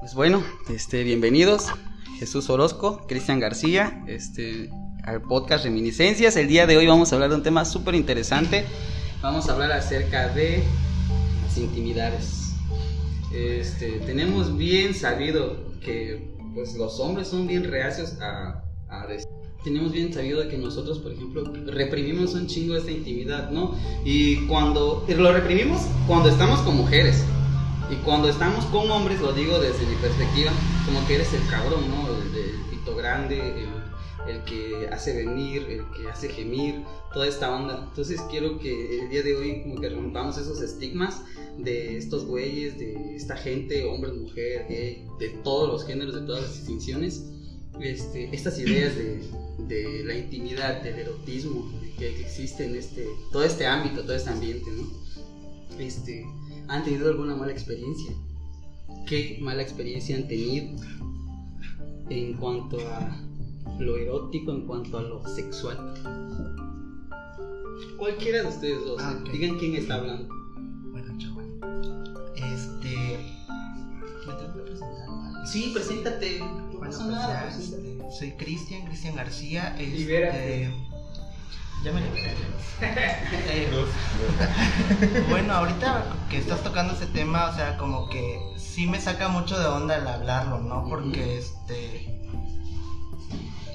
Pues bueno, este, bienvenidos. Jesús Orozco, Cristian García, este, al podcast Reminiscencias. El día de hoy vamos a hablar de un tema súper interesante. Vamos a hablar acerca de las intimidades. Este, tenemos bien sabido que pues, los hombres son bien reacios a, a decir tenemos bien sabido que nosotros, por ejemplo, reprimimos un chingo esta intimidad, ¿no? Y cuando lo reprimimos cuando estamos con mujeres. Y cuando estamos con hombres, lo digo desde mi perspectiva, como que eres el cabrón, ¿no? El, el pito grande, el, el, que hace venir, el que hace gemir, toda esta onda. Entonces quiero que el día de hoy como que rompamos esos estigmas de estos güeyes, de esta gente, hombres, mujer, gay, de todos los géneros, de todas las distinciones. Este, estas ideas de, de, la intimidad, del erotismo que, existe en este, todo este ámbito, todo este ambiente, ¿no? Este, ¿Han tenido alguna mala experiencia? ¿Qué mala experiencia han tenido en cuanto a lo erótico, en cuanto a lo sexual? Cualquiera de ustedes dos, ah, okay. digan quién está hablando. Bueno, chaval. Este. ¿Me tengo que presentar? ¿vale? Sí, preséntate. No bueno, pasa pues nada. Ya, este, soy Cristian, Cristian García. Este, Libérate. Ya me bueno, ahorita que estás tocando ese tema, o sea, como que sí me saca mucho de onda el hablarlo, ¿no? Porque este.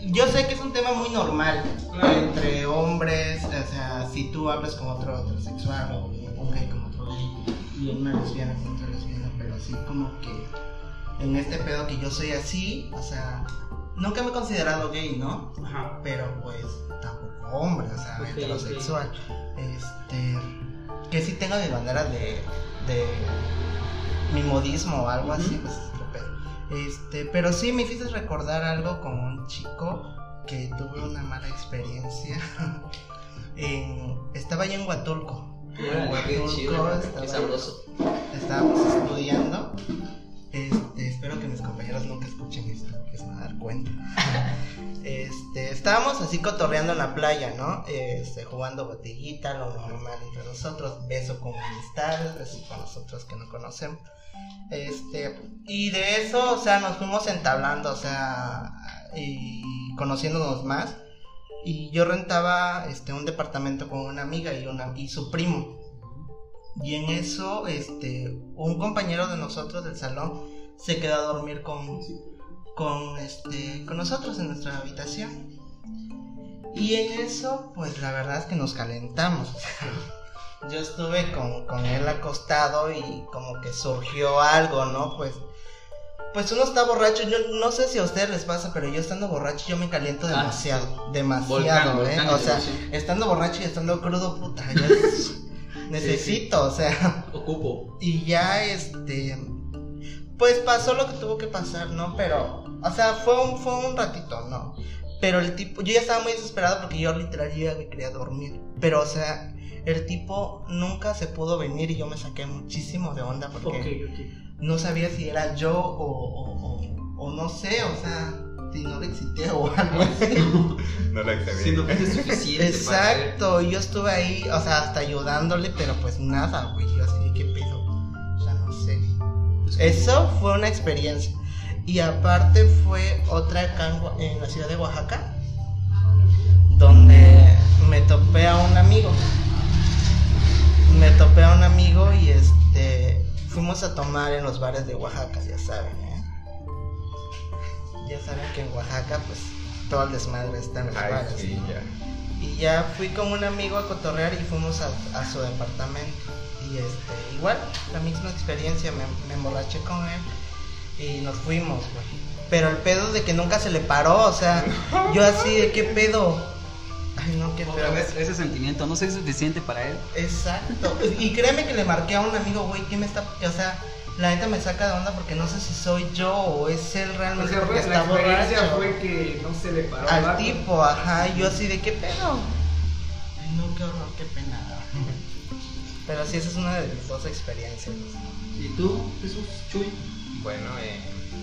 Yo sé que es un tema muy normal claro. entre hombres, o sea, si tú hablas con otro heterosexual o un gay con otro gay y una lesbiana con otra lesbiana, pero sí como que en este pedo que yo soy así, o sea, nunca me he considerado gay, ¿no? Ajá. Pero pues tampoco hombre, o sea, okay, heterosexual. Okay. Este, que sí tengo mi bandera de, de mi modismo o algo uh -huh. así, pues este, pero sí me hiciste recordar algo con un chico que tuve una mala experiencia. en, estaba allá en Huatulco. Huatulco, estaba, qué sabroso. Estábamos estudiando. Este, espero que mis compañeros nunca escuchen esto, que se van a dar cuenta. este, estábamos así cotorreando en la playa, ¿no? Este, jugando botellita, lo normal entre nosotros, beso con amistades, beso con nosotros que no conocemos. Este, y de eso, o sea, nos fuimos entablando, o sea, y conociéndonos más. Y yo rentaba este, un departamento con una amiga y, una, y su primo. Y en eso, este, un compañero de nosotros del salón se quedó a dormir con, con, este, con nosotros en nuestra habitación. Y en eso, pues la verdad es que nos calentamos. Yo estuve con, con él acostado y como que surgió algo, ¿no? Pues pues uno está borracho, yo no sé si a ustedes les pasa, pero yo estando borracho yo me caliento demasiado, ah, demasiado, volcán, ¿eh? Volcán, o sea, sí. estando borracho y estando crudo, puta, yo necesito, sí, sí. o sea, ocupo. Y ya este pues pasó lo que tuvo que pasar, ¿no? Pero o sea, fue un fue un ratito, ¿no? Pero el tipo yo ya estaba muy desesperado porque yo literal ya me quería dormir, pero o sea, el tipo nunca se pudo venir y yo me saqué muchísimo de onda porque okay, okay no sabía si era yo o, o, o, o, no sé, o sea, si no le excité o algo así. no le excité. Si no fue suficiente. Exacto, y yo estuve ahí, o sea, hasta ayudándole, pero pues nada, güey, yo así, ¿qué Eso fue una experiencia. Y aparte fue otra acá en la ciudad de Oaxaca, donde me topé a un amigo. Me topé a un amigo y este fuimos a tomar en los bares de Oaxaca, ya saben, ¿eh? Ya saben que en Oaxaca, pues, todo el desmadre está en los Ay, bares. Sí, ¿no? ya. Y ya fui con un amigo a cotorrear y fuimos a, a su departamento. Y este, igual, la misma experiencia, me, me emborraché con él y nos fuimos, güey. Pero el pedo de que nunca se le paró, o sea, yo así de qué pedo. Ay, no, qué Otra vez ese sentimiento, no soy suficiente para él. Exacto. Y créeme que le marqué a un amigo, güey, que me está. O sea, la neta me saca de onda porque no sé si soy yo o es él realmente. O sea, porque está borracho. fue que no se le paró. Al tipo, ajá, y yo así de qué pedo. Ay, no, qué horror, qué pena. Pero sí, esa es una de mis dos experiencias. ¿Y tú, Jesús Chuy? Bueno, eh,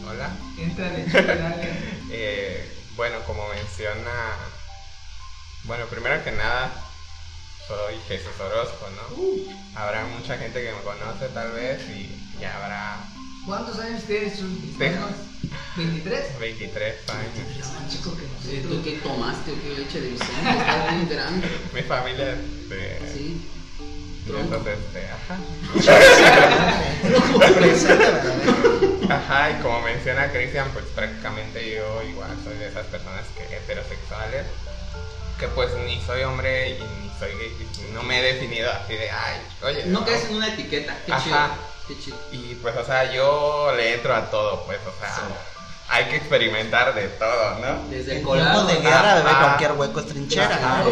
hola. Entrale, dale. eh, bueno, como menciona. Bueno, primero que nada, soy Jesús Orozco, ¿no? Uh. Habrá mucha gente que me conoce tal vez y, y habrá ¿Cuántos años tienes? Tengo. ¿23? 23 años. Más chico que Eh, ¿Tú nosotros. qué tomaste o qué leche de Vicente? Estás bien grande. Mi familia de. Sí. Y entonces, este, ajá. Ajá, y como menciona Cristian, pues prácticamente yo igual soy de esas personas que heterosexuales, que pues ni soy hombre y ni soy gay, y no me he definido así de, ay, oye. No caes en una etiqueta. Qué chido. Ajá. Qué chido. Y pues, o sea, yo le entro a todo, pues, o sea, Sí. Hay que experimentar de todo, ¿no? Desde el colado. de guerra, bebé, cualquier hueco es trinchera.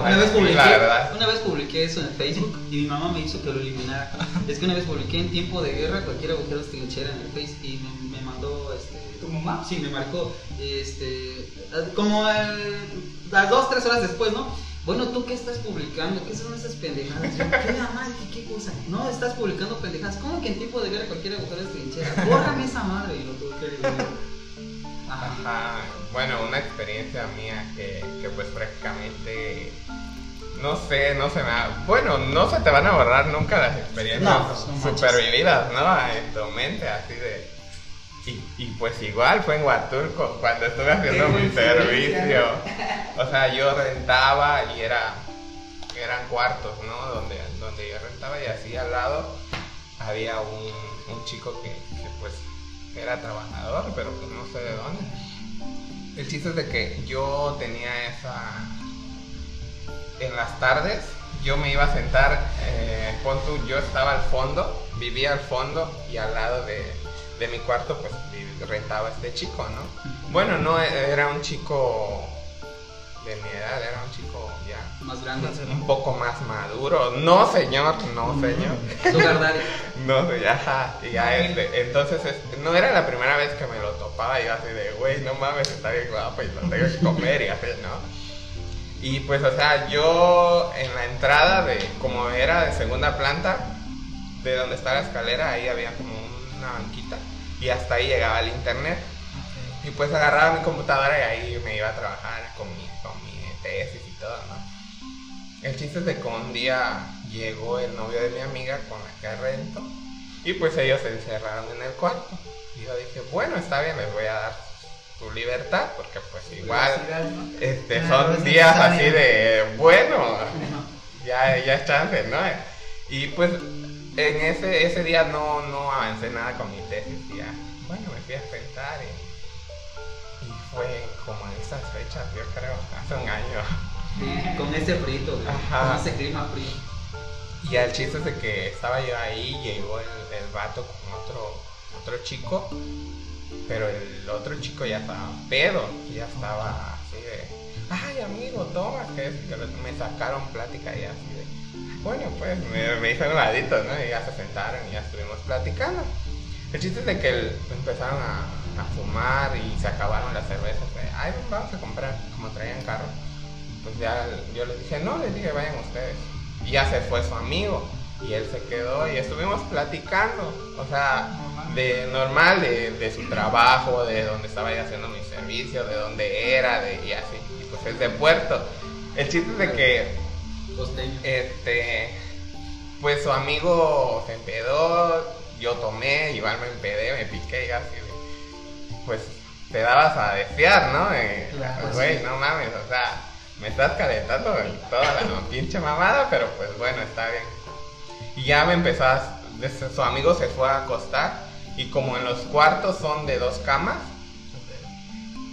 Una vez publiqué, la una vez publiqué eso en Facebook y mi mamá me hizo que lo eliminara. Es que una vez publiqué en tiempo de guerra cualquier agujero es trinchera en el Face y me, me mandó este ¿Tu mamá? Sí, me marcó este como el- las dos, tres horas después, ¿no? Bueno, ¿tú qué estás publicando? ¿Qué son esas pendejadas? Yo, ¿Qué mamá? ¿Qué, ¿Qué cosa? No, estás publicando pendejadas. ¿Cómo que en tiempo de guerra cualquier agujero es trinchera? Bórrame esa madre y lo tuve que eliminar. Ajá. Ajá, bueno, una experiencia mía que, que pues prácticamente, no sé, no se me ha... Bueno, no se te van a borrar nunca las experiencias No, pues, supervividas, ¿no? En tu mente, así de... Y, y pues igual fue en Huatulco, cuando estuve haciendo mi servicio. O sea, yo rentaba y era, eran cuartos, ¿no? Donde, donde yo rentaba y así al lado había un, un chico que, que, pues era trabajador, pero pues no sé de dónde. El chiste es de que yo tenía esa... En las tardes yo me iba a sentar, eh, pon tú, yo estaba al fondo, vivía al fondo y al lado de, de mi cuarto pues rentaba este chico, ¿no? Bueno, no e- era un chico de mi edad, era un chico ya Más grande. un poco más maduro. No, señor, no, señor. Sugar Daddy. No, ya, y ya este, entonces no era la primera vez que me lo topaba, yo así de, güey, no mames, está bien guapo y lo tengo que comer y así, ¿no? Y pues, o sea, yo en la entrada de, como era de segunda planta, de donde está la escalera, ahí había como una banquita y hasta ahí llegaba el internet. Y pues agarraba mi computadora y ahí me iba a trabajar con mi, con mi tesis y todo, ¿no? El chiste es de que un día llegó el novio de mi amiga con la que rento y pues ellos se encerraron en el cuarto. Y yo dije, bueno, está bien, les voy a dar su libertad porque pues igual este, Claro, son es días así de, bueno, ya, ya es chance, ¿no? Y pues en ese, ese día no, no avancé nada con mi tesis fue como en esas fechas, yo creo, hace un año. Sí, con ese frito. Ajá. Con ese clima frío. Y el chiste es de que estaba yo ahí, llegó el, el vato con otro, otro chico, pero el otro chico ya estaba pedo, ya estaba así de, ay amigo, toma, que es que me sacaron plática y así de, bueno, pues me, me hice un ladito, ¿no? Y ya se sentaron y ya estuvimos platicando. El chiste es de que el- empezaron a, a fumar y se acabaron las cervezas, de, ay, vamos a comprar, como traían carro. Pues ya yo les dije, no, les dije, vayan ustedes. Y ya se fue su amigo. Y él se quedó y estuvimos platicando. O sea, de normal, de, de su trabajo, de donde estaba yo haciendo mi servicio, de dónde era, de, y así. Y pues es de puerto. El chiste es de que Costeño. este, pues su amigo se empedó, yo tomé, igual me empedé, me piqué y así, de, pues te dabas a desear, ¿no? Eh, Claro, Güey, sí. no mames, o sea, me estás calentando en toda la pinche mamada, pero pues bueno, está bien. Y ya me desde su amigo se fue a acostar y como en los cuartos son de dos camas,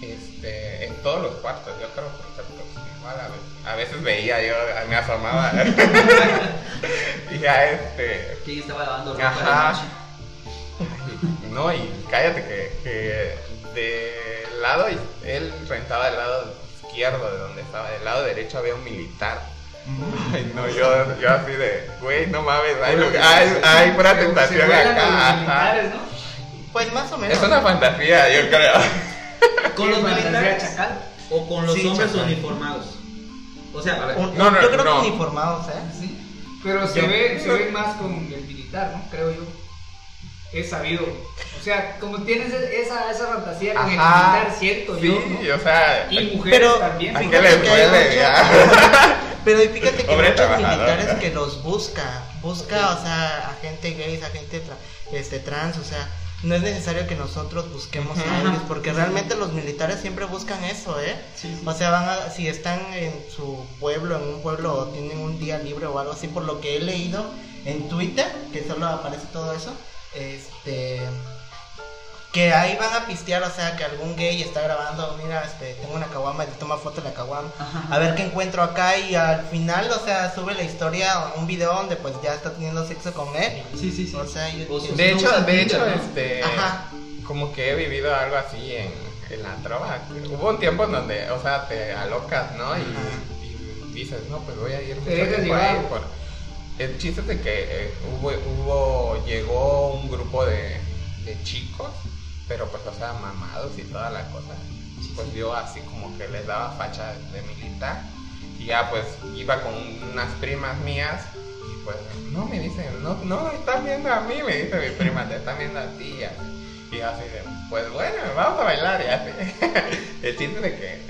este, en todos los cuartos, yo creo que pues, igual a veces, a veces veía yo, me asomaba. y ya este. ¿Quién estaba lavando ropa Ajá. de noche? ay, No, y cállate que, que del lado, iz- él rentaba del lado izquierdo de donde estaba, del lado derecho había un militar. Ay, no, yo, yo así de, güey, no mames, hay, hay, tentación. hay pura tentación acá. Pues más o menos. Es una fantasía, yo creo. ¿Con los militares chacal. o con los Sí, hombres chacal. uniformados? O sea, a ver, Un- No, no, yo creo no. que uniformados, ¿eh? sí. Pero se Yo- ve, se ve más con el militar, ¿no? Creo yo. Es sabido. O sea, como tienes esa, esa fantasía con el Ajá. militar, siento yo. Sí, ¿no? o sea, Y mujeres Pero- también. ¿a fíjate. qué duele? Pero y fíjate que Pobre muchos militares que los busca, busca, o sea, a gente gay, a gente tra- este, trans, o sea, no es necesario que nosotros busquemos a ellos, porque realmente los militares siempre buscan eso, ¿eh? O sea, van a, si están en su pueblo, en un pueblo, o tienen un día libre o algo así, por lo que he leído en Twitter, que solo aparece todo eso, este que ahí van a pistear, o sea, que algún gay está grabando, mira, este, tengo una caguama y le toma foto de la caguama, a ver qué encuentro acá y al final, o sea, sube la historia, un video donde pues ya está teniendo sexo con él. Sí, sí, sí. O sea, yo- O sus- De hecho, de hecho, ¿no? este, Ajá. como que he vivido algo así en, en la trova. Hubo un tiempo en donde, o sea, te alocas, ¿no? Y, y dices, no, pues voy a ir mucho Te dejas tiempo llevar. ahí por- El chiste es de que eh, hubo, hubo, llegó un grupo de, de chicos, pero pues, o sea, mamados y toda la cosa. Pues yo así como que les daba facha de militar. Y ya pues iba con unas primas mías y pues no me dicen, no, no están viendo a mí, me dice mi prima, te están viendo a ti. y así. De, pues bueno, vamos a bailar y así. El chiste de que,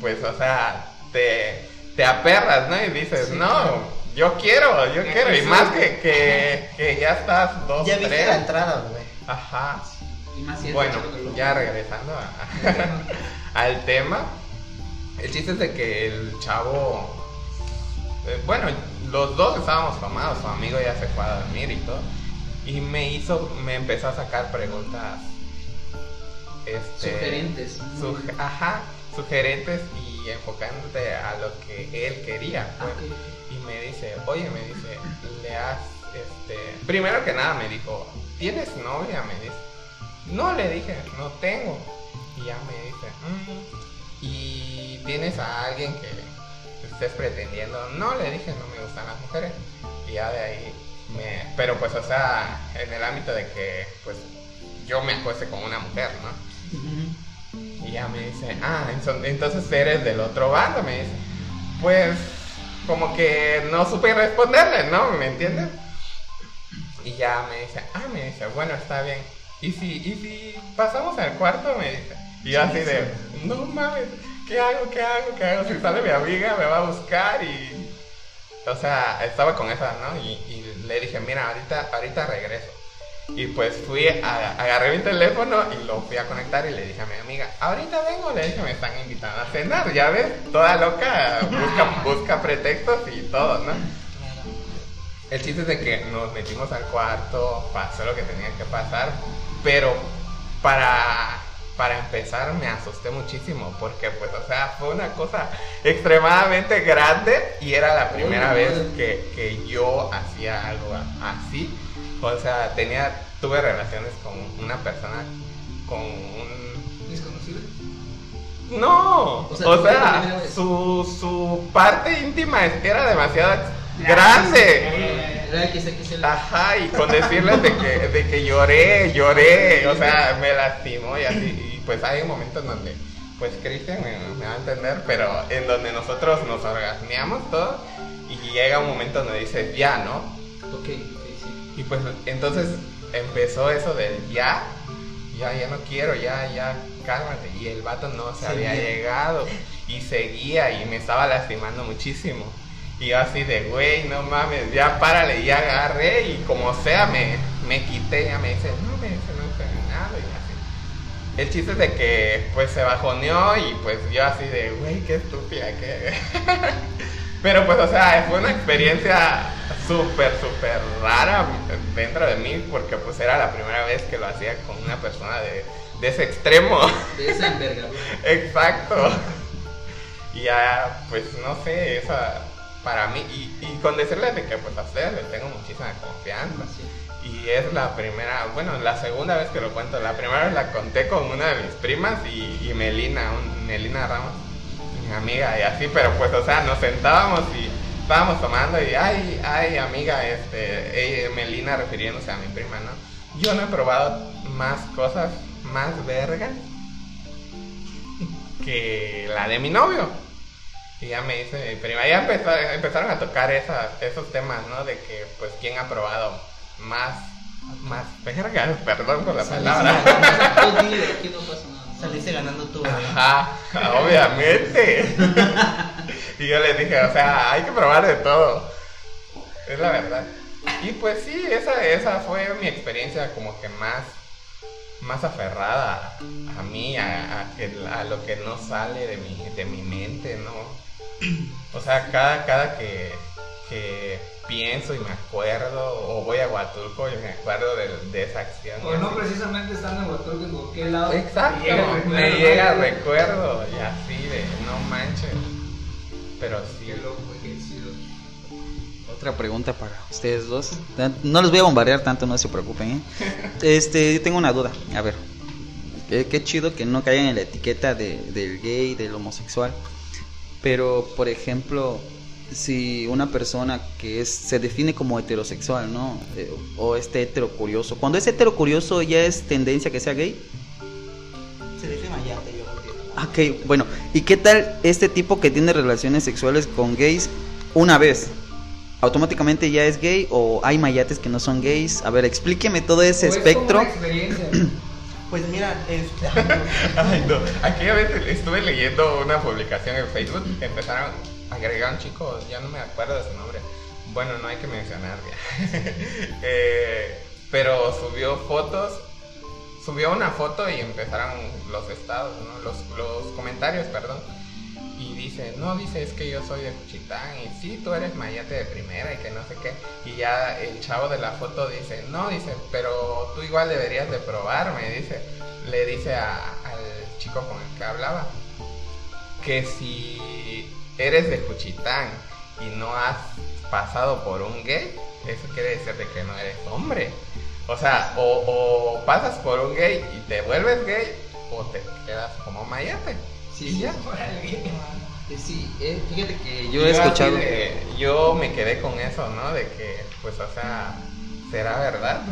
pues, o sea, te, te aperras, ¿no? Y dices, Sí, no, claro. Yo quiero, yo quiero. Y más que, que, que ya estás dos, Ya viste tres. la entrada, güey. Ajá. Y más si es Bueno, ya regresando a- al tema, el chiste es de que el chavo, eh, bueno, los dos estábamos tomados, su amigo ya se fue a dormir y todo, y me hizo, me empezó a sacar preguntas, este, Sugerentes. suge- ajá, sugerentes y enfocándote a lo que él quería, Ah, pues. ok. Me dice, oye, me dice, le has, este, primero que nada me dijo, ¿tienes novia? Me dice, no, le dije, no tengo. Y ya me dice, "Mm, ¿y tienes a alguien que estés pretendiendo? No, le dije, no me gustan las mujeres. Y ya de ahí me, pero pues, o sea, en el ámbito de que, pues, yo me acueste con una mujer, ¿no? Y ya me dice, ah, entonces eres del otro bando, me dice. Pues, como que no supe responderle, ¿no? ¿Me entiendes? Y ya me dice, ah, me dice, bueno, está bien. ¿Y si, y si pasamos al cuarto? Me dice. Y yo así de, no mames, ¿qué hago, qué hago, qué hago? Si sale mi amiga, me va a buscar y... O sea, estaba con esa, ¿no? Y, y le dije, mira, ahorita, ahorita regreso. Y pues fui, a- agarré mi teléfono y lo fui a conectar y le dije a mi amiga, ahorita vengo, le dije, me están invitando a cenar, ya ves, toda loca, busca, busca pretextos y todo, ¿no? El chiste es de que nos metimos al cuarto, pasó lo que tenía que pasar, pero para, para empezar me asusté muchísimo, porque pues, o sea, fue una cosa extremadamente grande y era la primera vez que, que yo hacía algo así. O sea, tenía, tuve relaciones con una persona con un Desconocido. no, O sea, su, su parte íntima era demasiado grande. Ajá, y con decirles de que, de que lloré, lloré, o sea, me lastimó y así. Y pues hay momentos donde, pues Cristian me, me va a entender, pero en donde nosotros nos orgasmeamos todos y llega un momento donde dices ya, ¿no? Ok. Y pues entonces empezó eso del ya, ya, ya no quiero, ya, ya, cálmate. Y el vato no se había llegado y seguía y me estaba lastimando muchísimo. Y yo así de, güey, no mames, ya párale, ya agarré y como sea me, me quité, ya me dice, no, me dice, no en nada y así. El chiste es de que pues se bajoneó y pues yo así de, güey, qué estúpida que... Pero pues, o sea, fue una experiencia súper, súper rara dentro de mí porque pues era la primera vez que lo hacía con una persona de, de ese extremo. De esa envergadura. Exacto. Y ya, pues no sé, esa para mí, y, y con decirles de que pues a ustedes les tengo muchísima confianza. Sí. Y es la primera, bueno, la segunda vez que lo cuento. La primera vez la conté con una de mis primas y, y Melina, un- Melina Ramos, amiga, y así, pero pues, o sea, nos sentábamos y estábamos tomando y, ay, ay, amiga, este, Melina refiriéndose a mi prima, ¿no? Yo no he probado más cosas más vergas que la de mi novio. Y ya me dice mi prima, ya empezó- empezaron a tocar esas, esos temas, ¿no? De que, pues, quién ha probado más, más vergas, perdón por la palabra. Saliste ganando tú, ¿verdad? Ajá, obviamente. y yo les dije, o sea, hay que probar de todo. Es la verdad. Y pues sí, esa, esa fue mi experiencia como que más, más aferrada a mí, a, a que- a lo que no sale de mi, de mi mente, ¿no? O sea, cada, cada que, que pienso y me acuerdo, o voy a Huatulco y me acuerdo de, de esa acción. O no así. precisamente estando en Huatulco, en cualquier lado. Exacto, llega recuerdo, me llega el recuerdo y así de no manches. Pero sí, Qué loco, qué chido. Otra pregunta para ustedes dos. No les voy a bombardear tanto, no se preocupen. ¿eh? Este, yo tengo una duda. A ver, qué, qué chido que no caigan en la etiqueta de, del gay, del homosexual. Pero, por ejemplo, si una persona que es se define como heterosexual, ¿no? Eh, o este heterocurioso. Cuando es heterocurioso ya es tendencia que sea gay. Se dice mayate, yo entiendo. Ah, Ok, bueno, ¿y qué tal este tipo que tiene relaciones sexuales con gays una vez? ¿Automáticamente ya es gay o hay mayates que no son gays? A ver, explíqueme todo ese Pues, espectro. Pues mira, este. Ay, no. Aquella vez estuve leyendo una publicación en Facebook que empezaron agregar un chico, ya no me acuerdo de su nombre. Bueno, no hay que mencionar ya. Eh, pero subió fotos, subió una foto y empezaron los estados, ¿no? los, comentarios, perdón. Y dice, no, dice, es que yo soy de Cuchitán y sí, tú eres mayate de primera y que no sé qué. Y ya el chavo de la foto dice, no, dice, pero tú igual deberías de probarme, dice. Le dice al chico con el que hablaba que si eres de Cuchitán y no has pasado por un gay, eso quiere decir de que no eres hombre. O sea, o, o pasas por un gay y te vuelves gay o te quedas como mayate. Sí, ya. Sí, eh, fíjate que yo he así escuchado. de- yo me quedé con eso, ¿no? De que, pues, o sea, ¿será verdad?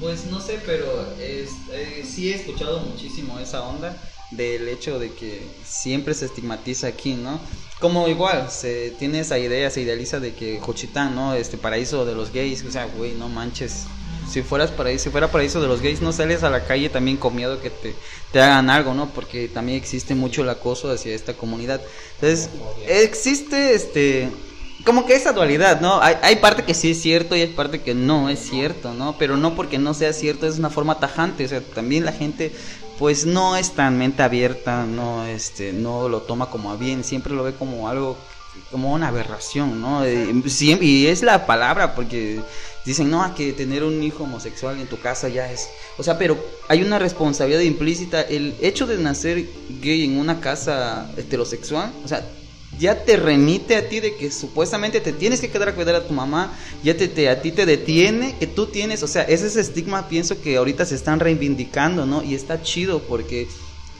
Pues no sé, pero es- eh, sí he escuchado muchísimo esa onda del hecho de que siempre se estigmatiza aquí, ¿no? Como igual, se tiene esa idea, se idealiza de que Juchitán, ¿no? Este paraíso de los gays, o sea, güey, no manches. Si fueras paraíso, si fuera paraíso de los gays, no sales a la calle también con miedo que te, te hagan algo, ¿no? Porque también existe mucho el acoso hacia esta comunidad. Entonces, existe este como que esa dualidad, ¿no? Hay, hay parte que sí es cierto y hay parte que no es cierto, ¿no? Pero no porque no sea cierto es una forma tajante, o sea, también la gente pues no es tan mente abierta, no este no lo toma como a bien, siempre lo ve como algo como una aberración, ¿no? Eh, y es la palabra porque dicen, "No, que tener un hijo homosexual en tu casa ya es." O sea, pero hay una responsabilidad implícita el hecho de nacer gay en una casa heterosexual, o sea, ya te remite a ti de que supuestamente te tienes que quedar a cuidar a tu mamá, ya te, te- a ti te detiene, que tú tienes, o sea, ese es estigma, pienso que ahorita se están reivindicando, ¿no? Y está chido porque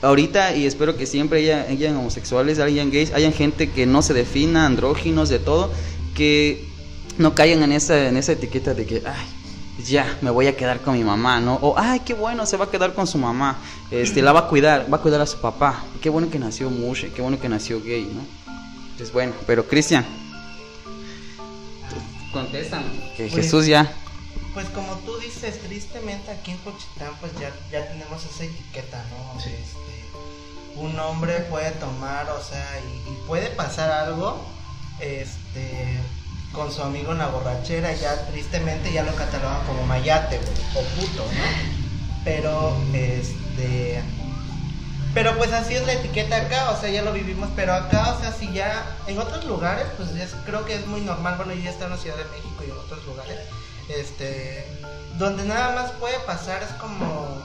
ahorita, y espero que siempre haya, hayan homosexuales, hayan gays, hayan gente que no se defina, andróginos, de todo, que no caigan en esa, en esa etiqueta de que, ay, ya, me voy a quedar con mi mamá, ¿no? O, ay, qué bueno, se va a quedar con su mamá, este, la va a cuidar, va a cuidar a su papá, qué bueno que nació Mushe, qué bueno que nació gay, ¿no? Es bueno, pero Cristian, contestan que Pues- Jesús ya. Pues como tú dices, tristemente aquí en Cochitán pues ya, ya tenemos esa etiqueta, ¿no? Este, un hombre puede tomar, o sea, y, y puede pasar algo, este, con su amigo en la borrachera, ya tristemente ya lo catalogan como mayate, güey, o puto, ¿no? Pero, este, pero pues así es la etiqueta acá, o sea, ya lo vivimos, pero acá, o sea, si ya, en otros lugares, pues ya es- creo que es muy normal, bueno, yo ya está en la Ciudad de México y en otros lugares, este, donde nada más puede pasar es como,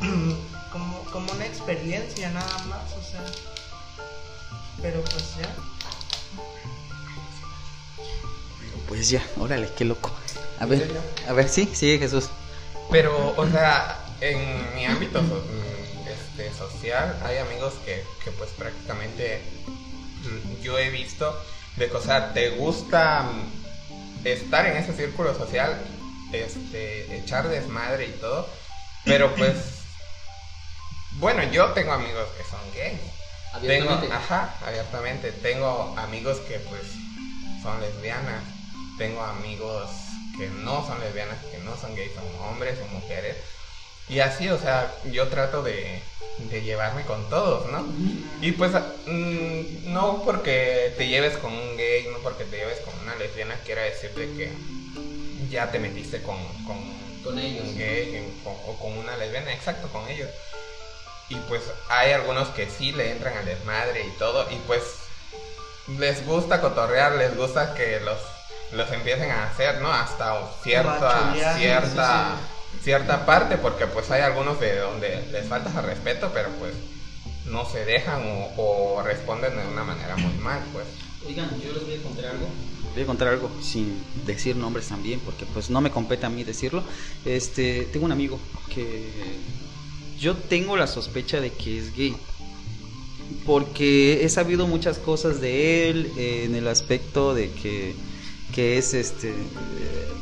como, como una experiencia nada más, o sea, pero pues ya. Pues ya, órale, qué loco. A ver, a ver, sí, sigue Jesús. Pero, o sea, en mi ámbito este, social hay amigos que, que pues prácticamente mm, yo he visto de que, o sea, te gusta mm, estar en ese círculo social, este, echar desmadre y todo, pero pues, bueno, yo tengo amigos que son gays. Tengo, Abiertamente. ajá, abiertamente. Tengo amigos que pues son lesbianas. Tengo amigos que no son lesbianas, que no son gays, son hombres o mujeres. Y así, o sea, yo trato de, de llevarme con todos, ¿no? Y pues mm, no porque te lleves con un gay, no porque te lleves con una lesbiana, quiera decirte que ya te metiste con, con, Con ellos. un gay con- o con una lesbiana, exacto, con ellos. Y pues hay algunos que sí le entran al desmadre y todo, y pues les gusta cotorrear, les gusta que los, los empiecen a hacer, ¿no? Hasta cierta, cierta, cierta parte, porque pues hay algunos de donde les falta ese respeto, pero pues no se dejan o, o responden de una manera muy mal, pues. Oigan, yo les voy a contar algo. Voy a contar algo sin decir nombres también, porque pues no me compete a mí decirlo. Este, tengo un amigo que yo tengo la sospecha de que es gay. Porque he sabido muchas cosas de él eh, en el aspecto de que, que es este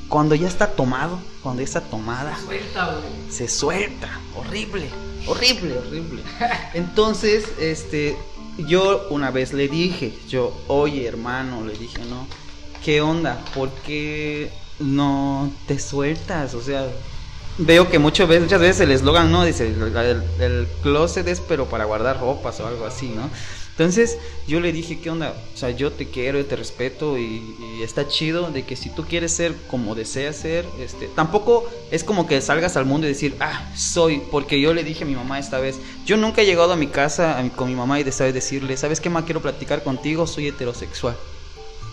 cuando ya está tomado, cuando ya está tomada, Suelta, güey. se suelta, horrible, horrible, horrible. Entonces, este, yo una vez le dije, yo, oye hermano, le dije, no, ¿qué onda? ¿Por qué no te sueltas? O sea, veo que muchas veces, muchas veces el eslogan, ¿no? Dice, el, el- el closet es pero para guardar ropas o algo así, ¿no? Entonces yo le dije, ¿qué onda? O sea, yo te quiero, yo te respeto y, está chido de que si tú quieres ser como deseas ser, este, tampoco es como que salgas al mundo y decir, ah, soy, porque yo le dije a mi mamá esta vez, yo nunca he llegado a mi casa con mi mamá y de vez decirle, ¿sabes qué más quiero platicar contigo? Soy heterosexual.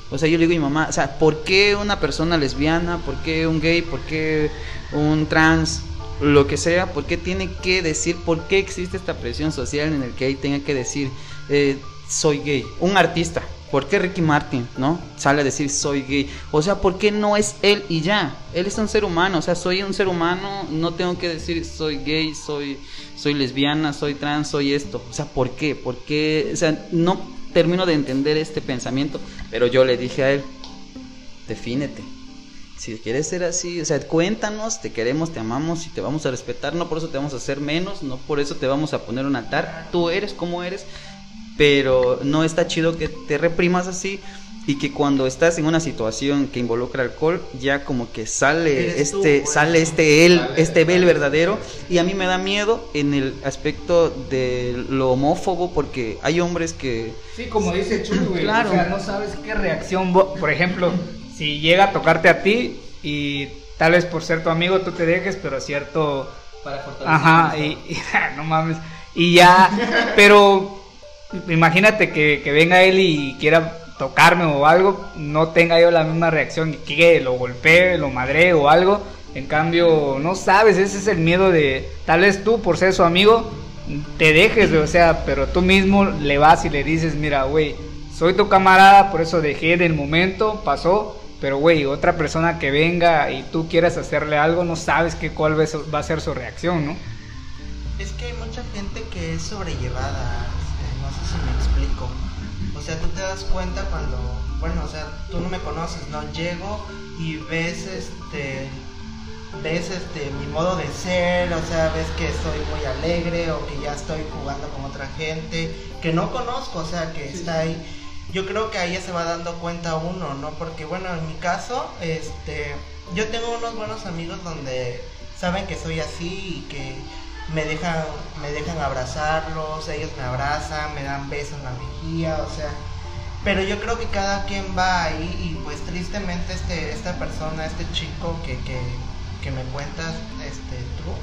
O sea, yo le digo a mi mamá, o sea, ¿por qué una persona lesbiana? ¿Por qué un gay? ¿Por qué un trans? Lo que sea, ¿por qué tiene que decir? ¿Por qué existe esta presión social en el que ahí tenga que decir, eh, soy gay? Un artista, ¿por qué Ricky Martin, no? Sale a decir, soy gay. O sea, ¿por qué no es él y ya? Él es un ser humano, o sea, soy un ser humano, no tengo que decir, soy gay, soy, soy lesbiana, soy trans, soy esto. O sea, ¿por qué? ¿Por qué? O sea, no termino de entender este pensamiento, pero yo le dije a él, defínete. Si quieres ser así, o sea, cuéntanos, te queremos, te amamos y te vamos a respetar, no por eso te vamos a hacer menos, no por eso te vamos a poner un altar, tú eres como eres, pero no está chido que te reprimas así y que cuando estás en una situación que involucra alcohol, ya como que sale tú, este, pues. sale este él, este él sale. verdadero y a mí me da miedo en el aspecto de lo homófobo porque hay hombres que Sí, como dice Chuy, güey. Claro. O sea, no sabes qué reacción. Por ejemplo, si llega a tocarte a ti y tal vez por ser tu amigo tú te dejes, pero cierto. para Ajá, y, y- no mames. Y ya, pero imagínate que, que venga él y quiera tocarme o algo, no tenga yo la misma reacción, que lo golpee, lo madre o algo. En cambio, no sabes, ese es el miedo de, tal vez tú por ser su amigo, te dejes, o sea, pero tú mismo le vas y le dices, mira, güey, soy tu camarada, por eso dejé del momento, pasó, pero güey, otra persona que venga y tú quieras hacerle algo, no sabes qué cuál va a ser- su reacción, ¿no? Es que hay mucha gente que es sobrellevada, sé si me explico. O sea, tú te das cuenta cuando, bueno, o sea, tú no me conoces, ¿no? Llego y ves este ves este mi modo de ser, o sea, ves que estoy muy alegre o que ya estoy jugando con otra gente que no conozco, o sea, que está ahí. Yo creo que ahí ya se va dando cuenta uno, ¿no? Porque bueno, en mi caso, este, yo tengo unos buenos amigos donde saben que soy así y que me dejan me dejan abrazarlos, ellos me abrazan, me dan besos en la mejilla, o sea, pero yo creo que cada quien va ahí y pues tristemente este esta persona, este chico que, que, que me cuentas este tú,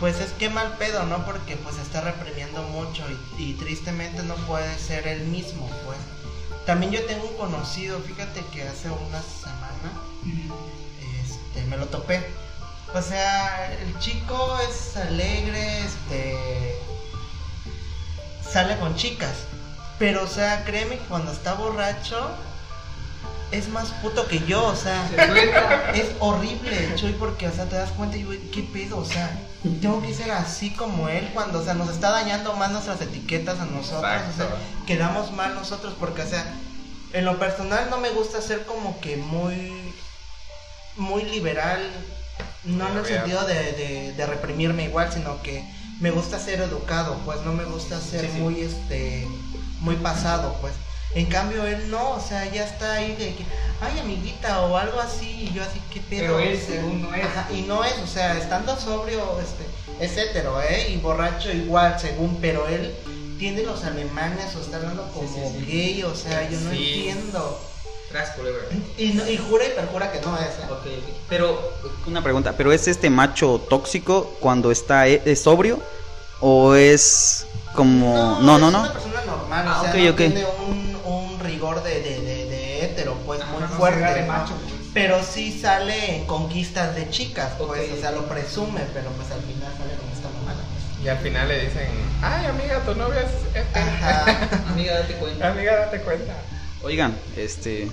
pues es que mal pedo, ¿no? Porque pues está reprimiendo mucho y, y tristemente no puede ser él mismo, pues. También yo tengo un conocido, fíjate que hace una semana este, me lo topé. O sea, el chico es alegre, este sale con chicas. Pero, o sea, créeme que cuando está borracho es más puto que yo, o sea, Se es horrible, Chuy, porque, o sea, te das cuenta y, güey, ¿qué pedo? O sea, tengo que ser así como él cuando, o sea, nos está dañando más nuestras etiquetas a nosotros, o sea, quedamos mal nosotros, porque, o sea, en lo personal no me gusta ser como que muy, muy liberal, no en el sentido de, de, de reprimirme igual, sino que me gusta ser educado, pues no me gusta ser Sí, sí. muy, este, muy pasado, pues. En cambio él no, o sea, ya está ahí de que, ay amiguita o algo así, y yo así, ¿qué pedo? Pero él O sea, según no es. ajá, y no es, o sea, estando sobrio, este, es hetero, ¿eh? Y borracho igual, según, pero él tiene los alemanes o está hablando como sí, sí. gay, o sea, yo no entiendo. Tras culebra. Y, no- y jura y perjura que no es. ¿eh? Ok, ok. Pero, una pregunta, ¿pero es este macho tóxico cuando está e- es sobrio? ¿O es como.? No, no, es no. una persona normal, Ah, o sea, ok, no tiene un, un rigor de, de, de, de hétero, pues Ajá, muy no fuerte. de ¿no? macho. Pero sí sale en conquistas de chicas, pues, o sea, lo presume, pero pues al final sale con esta mamada. Y al final le dicen, ay amiga, tu novia es este. Ajá. Amiga, date cuenta. amiga, date cuenta. Oigan, este.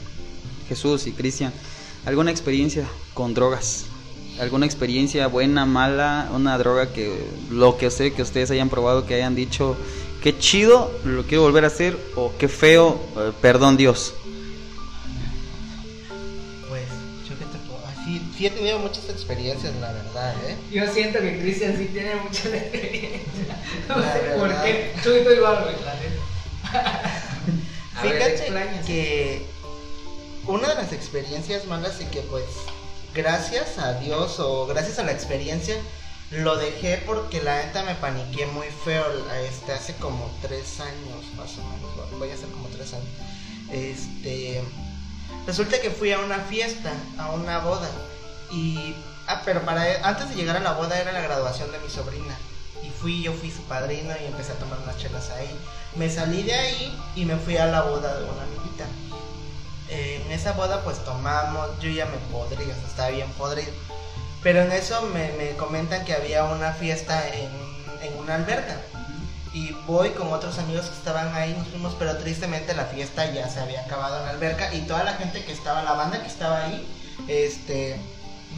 Jesús y Cristian, ¿alguna experiencia con drogas? ¿Alguna experiencia buena, mala? Una droga que. Lo que sé que ustedes hayan probado, que hayan dicho. Qué chido, lo quiero volver a hacer. O qué feo, eh, perdón Dios. Pues, yo que te puedo. ay, sí, sí he tenido muchas experiencias, la verdad, ¿eh? Yo siento que Cristian sí tiene mucha experiencia. No La sé por verdad. qué. Chubito igual, güey, la neta. Ver, Fíjate que una de las experiencias malas y que pues gracias a Dios o gracias a la experiencia lo dejé porque la neta me paniqué muy feo este hace como tres años más o menos voy a hacer como tres años. Este resulta que fui a una fiesta a una boda y ah pero para antes de llegar a la boda era la graduación de mi sobrina fui yo fui su padrino y empecé a tomar unas chelas ahí me salí de ahí y me fui a la boda de una amiguita Eh, en esa boda pues tomamos, yo ya me podría, o estaba bien podrido. Pero en eso me, me comentan que había una fiesta en, en una alberca. Y voy con otros amigos que estaban ahí, nos fuimos, pero tristemente la fiesta ya se había acabado en la alberca y toda la gente que estaba, la banda que estaba ahí, este,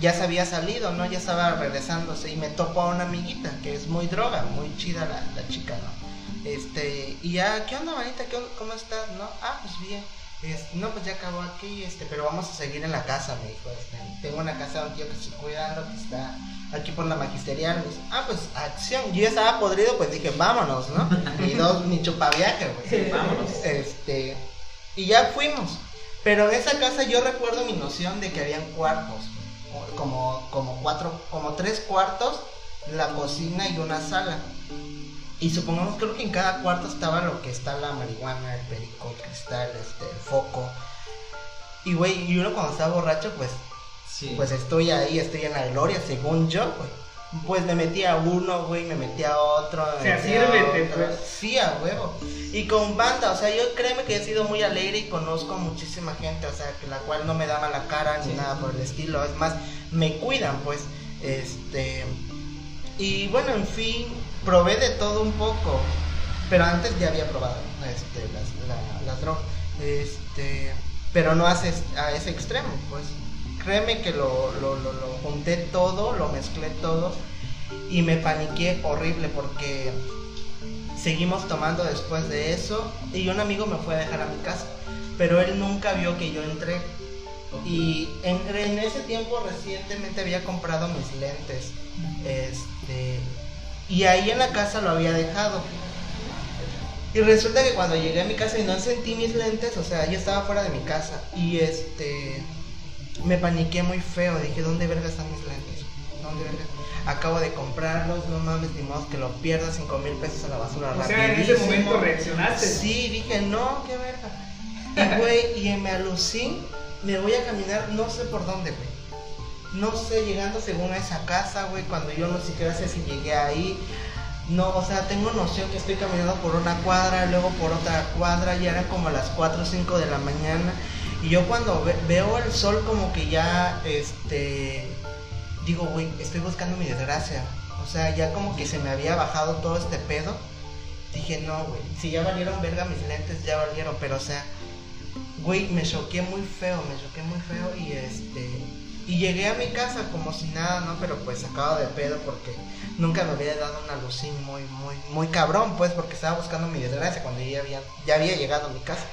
ya se había salido, ¿no? Ya estaba regresándose y me topo a una amiguita que es muy droga, muy chida la, la chica, ¿no? Este, y ya, ¿qué onda, manita? ¿Qué onda? ¿Cómo estás? ¿No? Ah, pues bien. Este, no, pues ya acabó aquí, este, pero vamos a seguir en la casa, me dijo. Este, tengo una casa de un tío que estoy cuidando, que está aquí por la magisterial. Me dice, ah, pues acción. Yo ya estaba podrido, pues dije, vámonos, ¿no? Y dos, mi chupaviaje, pues, vámonos. Este, y ya fuimos. Pero en esa casa yo recuerdo mi noción de que habían cuartos, como, como cuatro, como tres cuartos, la cocina y una sala. Y supongamos, creo que en cada cuarto estaba lo que está la marihuana, el perico, el cristal, este, el foco. Y güey, y uno cuando está borracho, pues, Sí. pues estoy ahí, estoy en la gloria, según yo, güey. Pues me metí a uno, güey, me metí a otro. me O sea, sírvete, pues. Sí, a huevo. Y con banda, o sea, yo créeme que he sido muy alegre y conozco muchísima gente, o sea, que la cual no me da mala cara ni Sí. nada por el estilo. Es más, me cuidan, pues, este. Y bueno, en fin, probé de todo un poco. Pero antes ya había probado este, las, la- las drogas. Este, pero no ese, a ese extremo, pues. Créeme que lo, lo, lo, junté todo, lo mezclé todo. Y me paniqué horrible porque seguimos tomando después de eso. Y un amigo me fue a dejar a mi casa. Pero él nunca vio que yo entré. Y en, en ese tiempo recientemente había comprado mis lentes. Este. Y ahí en la casa lo había dejado. Y resulta que cuando llegué a mi casa y no sentí mis lentes, o sea, yo estaba fuera de mi casa. Y este. Me paniqué muy feo. Dije, ¿dónde verga están mis lentes? ¿Dónde verga? Acabo de comprarlos, no mames, ni modo que lo pierda 5 mil pesos a la basura. O sea, en ese momento reaccionaste. Sí, dije, no, qué verga. Y güey, y me alucín, me voy a caminar, no sé por dónde, güey. No sé, llegando según a esa casa, güey, cuando yo no siquiera sé si llegué ahí. No, o sea, tengo noción que estoy caminando por una cuadra, luego por otra cuadra, ya eran como las 4 o 5 de la mañana. Y yo cuando ve- veo el sol como que ya, este, digo, güey, estoy buscando mi desgracia. O sea, ya como que se me había bajado todo este pedo. Dije, no, güey, si ya valieron verga mis lentes, ya valieron, pero o sea, güey, me choqué muy feo, me choqué muy feo y este, y llegué a mi casa como si nada, ¿no? Pero pues sacado de pedo porque nunca me había dado una lucín muy, muy, muy cabrón, pues, porque estaba buscando mi desgracia cuando ya había, ya había llegado a mi casa.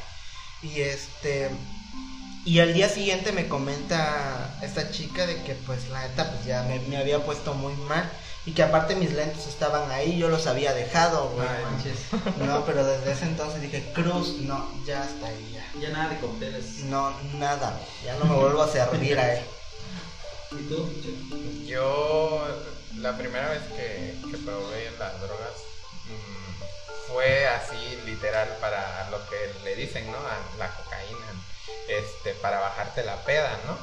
Y este, y al día siguiente me comenta esta chica de que pues la neta pues ya me, me había puesto muy mal y que aparte mis lentes estaban ahí, yo los había dejado, güey. Ay, manches. No, pero desde ese entonces dije, Cruz, no, ya está ahí, ya. Ya nada de cócteles. No, nada, ya no me vuelvo a servir a él. ¿Y tú? Yo, la primera vez que, que probé las drogas mm, fue así literal para lo que le dicen, ¿no? A la cocaína. Este, para bajarte la peda, ¿no?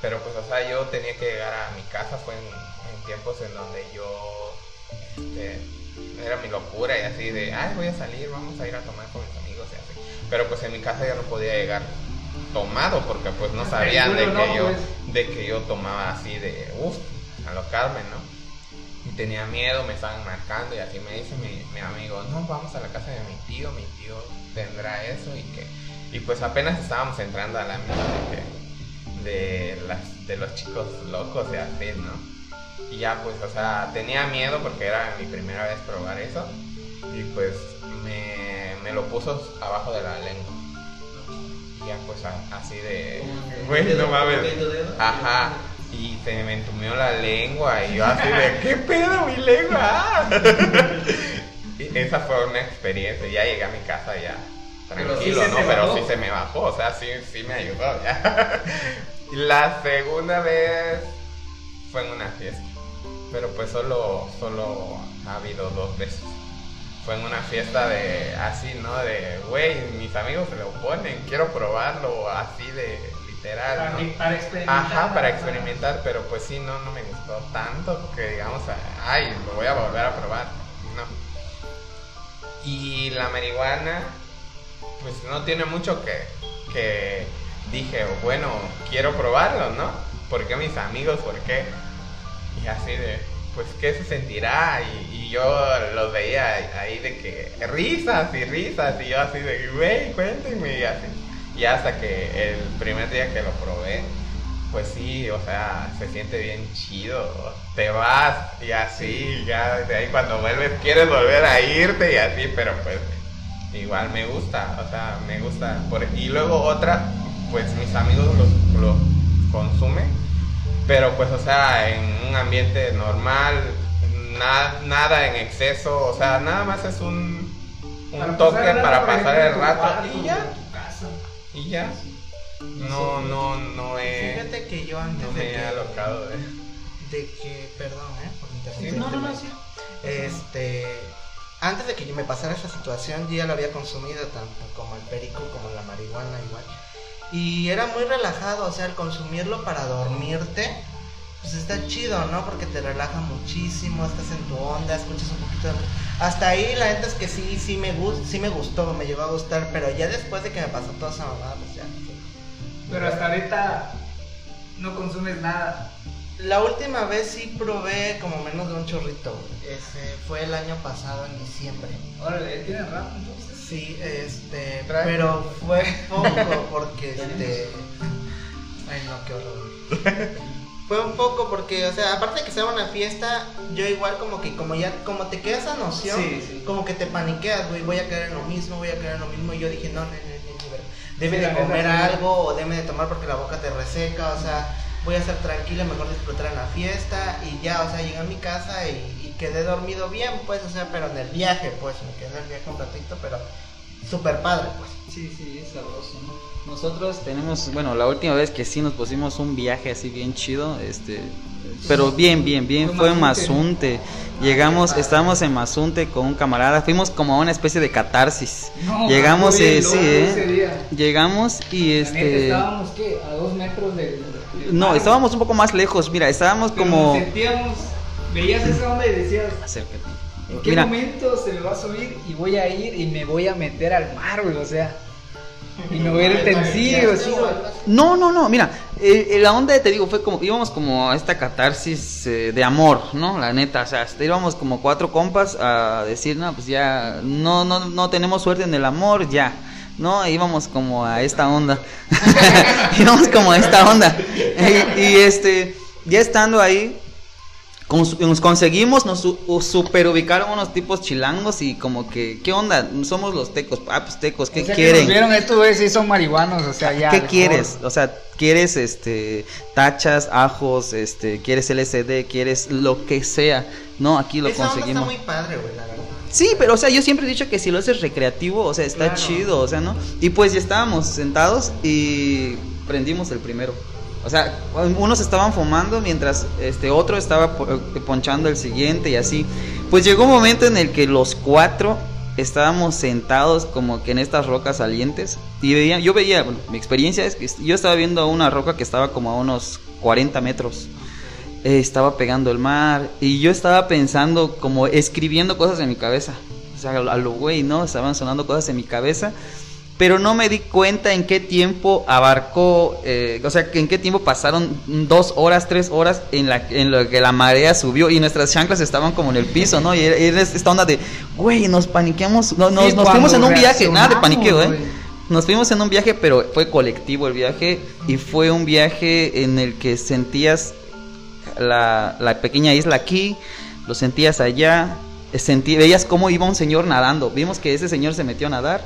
Pero pues, o sea, yo tenía que llegar a mi casa, fue en, en tiempos en donde yo, este, era mi locura y así de, ay, voy a salir, vamos a ir a tomar con mis amigos y así. Pero pues en mi casa ya no podía llegar tomado porque pues no sabían de que yo, pues. de que yo tomaba así de, uff, alocarme, ¿no? Y tenía miedo, me estaban marcando y así me dice mi, mi amigo, no, vamos a la casa de mi tío, mi tío tendrá eso y que... Y pues apenas estábamos entrando a la de, que- de, las, de los chicos locos y así, ¿no? Y ya pues, o sea, tenía miedo porque era mi primera vez probar eso. Y pues me, me lo puso abajo de la lengua. Y ya pues así de... Güey, no mames. Ajá. Y se me entumió la lengua y yo así de, ¿qué pedo mi lengua? Esa fue una experiencia. Ya llegué a mi casa ya Pero sí tranquilo, ¿no? Pero sí se me bajó, o sea, sí, sí me ayudó ya. La segunda vez fue en una fiesta. Pero pues solo, solo ha habido dos veces. Fue en una fiesta de así, ¿no? De, güey, mis amigos se lo ponen, quiero probarlo, así de literal, Para, para experimentar. Ajá, para experimentar, pero pues sí, no, no me gustó tanto que digamos, ay, lo voy a volver a probar. No. Y la marihuana, pues no tiene mucho que, que dije, bueno, quiero probarlo, ¿no? ¿Por qué mis amigos? ¿Por qué? Y así de, pues, ¿qué se sentirá? Y, yo los veía ahí de que risas y risas, y yo así de, güey, cuéntenme, y así. Y hasta que el primer día que lo probé, pues sí, o sea, se siente bien chido. Te vas y así, ya de ahí cuando vuelves quieres volver a irte y así, pero pues igual me gusta, o sea, me gusta. Por- y luego otra, pues mis amigos lo, lo consumen, pero pues, o sea, en un ambiente normal, na- nada en exceso, o sea, nada más es un, un Para toque pasar para pasar el rato y ya, y ya. No, no, no he, Fíjate que yo antes no de me he que, alocado de... de que, perdón, ¿eh? Por. No, no, no, sí. Este, antes de que me pasara esa situación, ya lo había consumido tanto como el perico como la marihuana igual. Y era muy relajado, o sea, el consumirlo para dormirte, pues está chido, ¿no? Porque te relaja muchísimo, estás en tu onda, escuchas un poquito de... Hasta ahí la neta es que sí, sí me, gust sí me gustó, me llegó a gustar, pero ya después de que me pasó toda esa mamada, pues ya. Pero hasta ahorita no consumes nada. La última vez sí probé como menos de un chorrito. Ese fue el año pasado, en diciembre. Órale, ¿tienes rato entonces? Sí, este, Trae. pero fue poco porque este ay no, qué horror. Fue un poco porque, o sea, aparte de que sea una fiesta, yo igual como que como ya como te queda esa noción, Sí, sí. como que te paniqueas, güey, voy a caer en lo mismo, voy a caer en lo mismo y yo dije, "No, no, no, no, no, debe Sí, de comer algo o debe de tomar porque la boca te reseca, o sea, voy a estar tranquila, mejor disfrutar en la fiesta y ya, o sea, llegué a mi casa y, y quedé dormido bien, pues, o sea, pero en el viaje, pues, me quedé en el viaje un ratito, pero súper padre, pues. Sí, sí, es sabroso, ¿no? Nosotros tenemos, bueno, la última vez que sí nos pusimos un viaje así bien chido, este, pero bien, bien, bien, Fue en Mazunte. Llegamos, estábamos en Mazunte con un camarada, fuimos como a una especie de catarsis. No, Llegamos, bien eh, sí, eh. Llegamos y este, estábamos, ¿qué? A dos metros del. No, estábamos un poco más lejos, mira, estábamos Pero como, nos sentíamos. Veías esa onda y decías. acércate. ¿En qué Mira, momento se me va a subir y voy a ir y me voy a meter al mar, güey? O sea. Y me voy a ir tensillo, así, güey. No, no, no, mira, eh, eh, la onda, te digo, fue como, íbamos como a esta catarsis eh, de amor, ¿no? La neta, o sea, hasta íbamos como cuatro compas a decir, no, pues ya, no, no, no tenemos suerte en el amor, ya, ¿no? Íbamos como a esta onda, íbamos como a esta onda, y, y, este, ya estando ahí, cons- nos conseguimos, nos su- u- super ubicaron unos tipos chilangos y como que, ¿qué onda? Somos los tecos, ah, pues tecos, ¿qué O sea, que quieren? nos vieron estos güeyes sí son marihuanos, o sea, ya. ¿Qué quieres? O sea, ¿quieres este tachas, ajos, este, quieres LSD, quieres lo que sea? No, aquí lo Esa onda conseguimos. está muy padre, güey, la verdad. Sí, pero o sea, yo siempre he dicho que si lo haces recreativo, o sea, está Claro. chido, o sea, ¿no? Y pues ya estábamos sentados y prendimos el primero. O sea, unos estaban fumando mientras este otro estaba po- ponchando el siguiente y así. Pues llegó un momento en el que los cuatro estábamos sentados como que en estas rocas salientes y veía, yo veía, bueno, mi experiencia es que yo estaba viendo una roca que estaba como a unos 40 metros. Eh, estaba pegando el mar y yo estaba pensando como escribiendo cosas en mi cabeza. O sea, a lo güey, ¿no? Estaban sonando cosas en mi cabeza pero no me di cuenta en qué tiempo abarcó, eh, o sea, en qué tiempo pasaron dos horas, tres horas en, la, en lo que la marea subió y nuestras chanclas estaban como en el piso, ¿no? Y era esta onda de, güey, nos paniqueamos, no, nos, Sí, nos fuimos en un viaje, nada de paniqueo, ¿eh? Nos fuimos en un viaje, pero fue colectivo el viaje y fue un viaje en el que sentías la, la pequeña isla aquí, lo sentías allá, sentí, veías cómo iba un señor nadando, vimos que ese señor se metió a nadar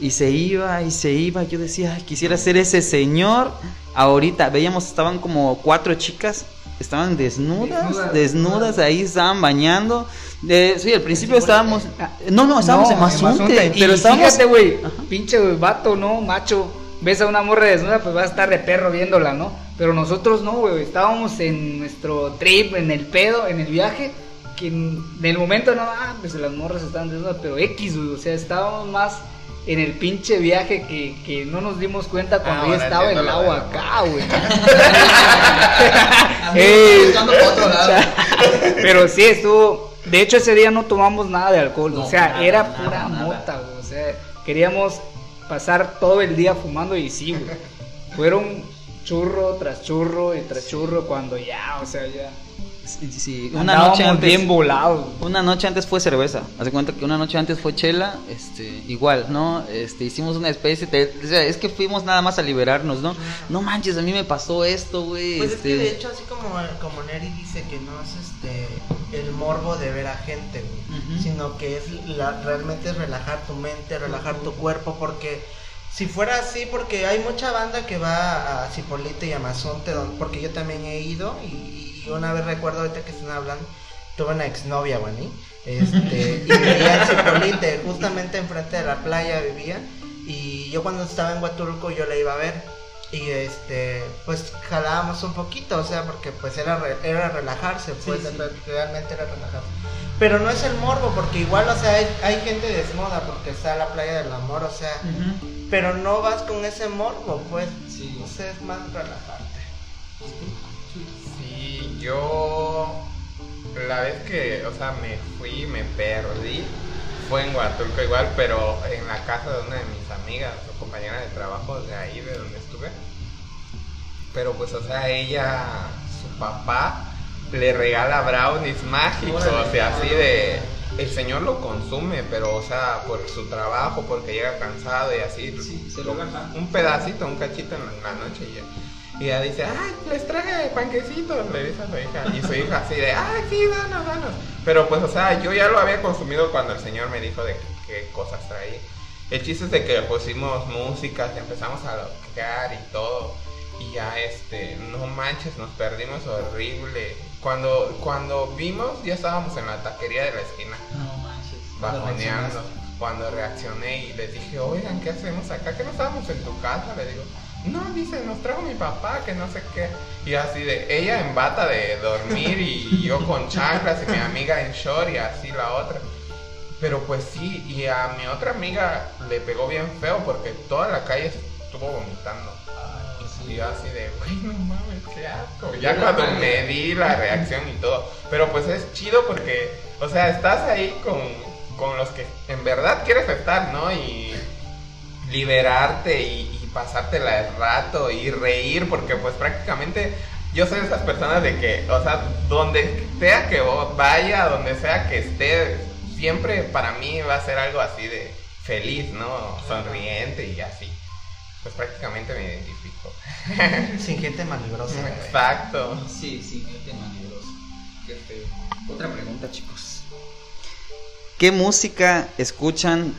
y se iba y se iba, yo decía, "Ay, quisiera ser ese señor ahorita, veíamos, estaban como cuatro chicas, estaban desnudas, Desnudas, desnudas, ahí estaban bañando, Eh, sí, al principio estábamos, no, no, estábamos en Mazunte, pero estábamos... Güey, pinche vato, ¿no? Macho. Ves a una morra desnuda, pues vas a estar de perro viéndola, ¿no? Pero nosotros no, güey. Estábamos en nuestro trip, en el pedo, en el viaje. Que en, en el momento no, ah, pues las morras estaban desnudas, pero X, güey. O sea, estábamos más en el pinche viaje que, que no nos dimos cuenta cuando Ah, ya ahora estaba el lo de agua la acá, güey. Pero sí, estuvo. De hecho, ese día no tomamos nada de alcohol. No, o sea, nada, era nada, pura nada. mota, güey. O sea, queríamos pasar todo el día fumando y sí, güey. Fueron churro tras churro y tras churro cuando ya, o sea, ya. Sí, sí, una andábamos noche antes... bien volados. güey. Una noche antes fue cerveza. Haz de cuenta que una noche antes fue chela, este, igual, ¿no? Este, hicimos una especie de, o sea, es que fuimos nada más a liberarnos, ¿no? No manches, a mí me pasó esto, güey. Pues es este, que de hecho, así como, como Neri dice que no es este el morbo de ver a gente, güey, sino que es la, realmente es relajar tu mente, relajar tu cuerpo, porque si fuera así, porque hay mucha banda que va a Cipolite y a Mazonte, don- porque yo también he ido y, y una vez recuerdo ahorita que están hablando, tuve una exnovia, güey, este, y vivía en Cipolite, justamente enfrente de la playa vivía, y yo cuando estaba en Huatulco yo la iba a ver, y este, pues jalábamos un poquito, o sea, porque pues era, re- era relajarse, pues sí. realmente era relajarse. Pero no es el morbo, porque igual, o sea, hay, hay gente desnuda porque está la playa del amor, o sea, pero no vas con ese morbo, pues, Sí. o sea, es más relajarte. Sí, yo la vez que, o sea, me fui, me perdí, fue en Huatulco igual, pero en la casa de una de mis amigas o compañeras de trabajo de ahí, de donde. Pero pues, o sea, ella, su papá, le regala brownies mágicos, o sea, así de... El señor lo consume, pero, o sea, por su trabajo, porque llega cansado y así. Sí, se lo gana. Un pedacito, un cachito en la, noche y ya. Y ella dice, ay, les traje panquecitos, le dice a su hija. Y su hija así de, ay, sí, danos, danos. Pero pues, o sea, yo ya lo había consumido cuando el señor me dijo de qué cosas traía. El chiste es de que pusimos música, empezamos a loquear y todo. Y ya, este, no manches, nos perdimos horrible. Cuando, cuando vimos, ya estábamos en la taquería de la esquina, No manches. bajoneando. Cuando reaccioné y les dije, oigan, ¿qué hacemos acá? ¿Que no estábamos en tu casa? Le digo, no, dice, nos trajo mi papá, que no sé qué. Y así de, ella en bata de dormir y yo con chanclas y mi amiga en short y así la otra. Pero pues sí, y a mi otra amiga le pegó bien feo porque toda la calle estuvo vomitando. Y yo así de, güey, no mames, qué asco. Ya cuando me di la reacción y todo. Pero pues es chido porque, o sea, estás ahí con, con los que en verdad quieres estar, ¿no? Y liberarte y, y pasártela el rato y reír porque pues prácticamente yo soy de esas personas de que, o sea, donde sea que vaya, donde sea que esté, siempre para mí va a ser algo así de feliz, ¿no? Sonriente y así. Pues prácticamente me identifico. Sin gente malibrosa. Exacto. Sí, sí, gente manibrosa. Qué feo. Otra pregunta, chicos. ¿Qué música escuchan?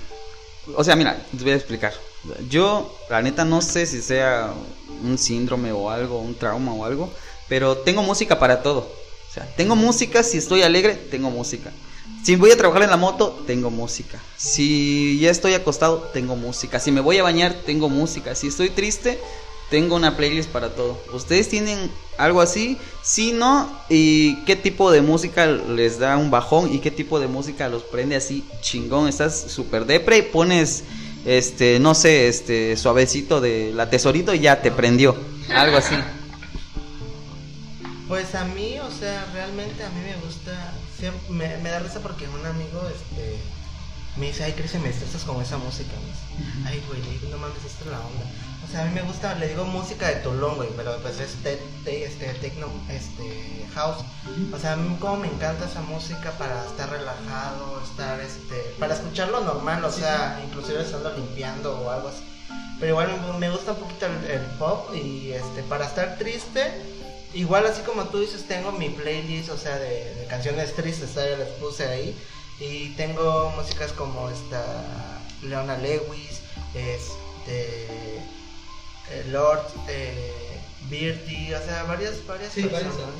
O sea, mira, les voy a explicar. Yo, la neta, no sé si sea un síndrome o algo, un trauma o algo, pero tengo música para todo. O sea, tengo música, si estoy alegre, tengo música. Si voy a trabajar en la moto, tengo música. Si ya estoy acostado, tengo música. Si me voy a bañar, tengo música. Si estoy triste, tengo una playlist para todo. ¿Ustedes tienen algo así? Si no, ¿y qué tipo de música les da un bajón y qué tipo de música los prende así chingón? Estás súper depre y pones, este, no sé, este, suavecito de la tesorito y ya te prendió. Algo así. Pues a mí, o sea, realmente a mí me gusta, siempre, me, me da risa porque un amigo, este, me dice, ay, Cristian, me estresas con esa música. Me dice, ay, güey, no mames, esta es la onda. Sea, a mí me gusta, le digo música de Tulum, güey, pero pues es te, te- este, techno, este, house. O sea, a mí como me encanta esa música para estar relajado, estar, este, para escucharlo normal, o sea, inclusive estando limpiando o algo así. Pero igual me- gusta un poquito el, el pop y, este, para estar triste, igual así como tú dices, tengo mi playlist, o sea, de, de canciones tristes, ya les puse ahí. Y tengo músicas como esta Leona Lewis, este eh, Lord, eh, Beardy, o sea, varias, varias Sí, varios personas.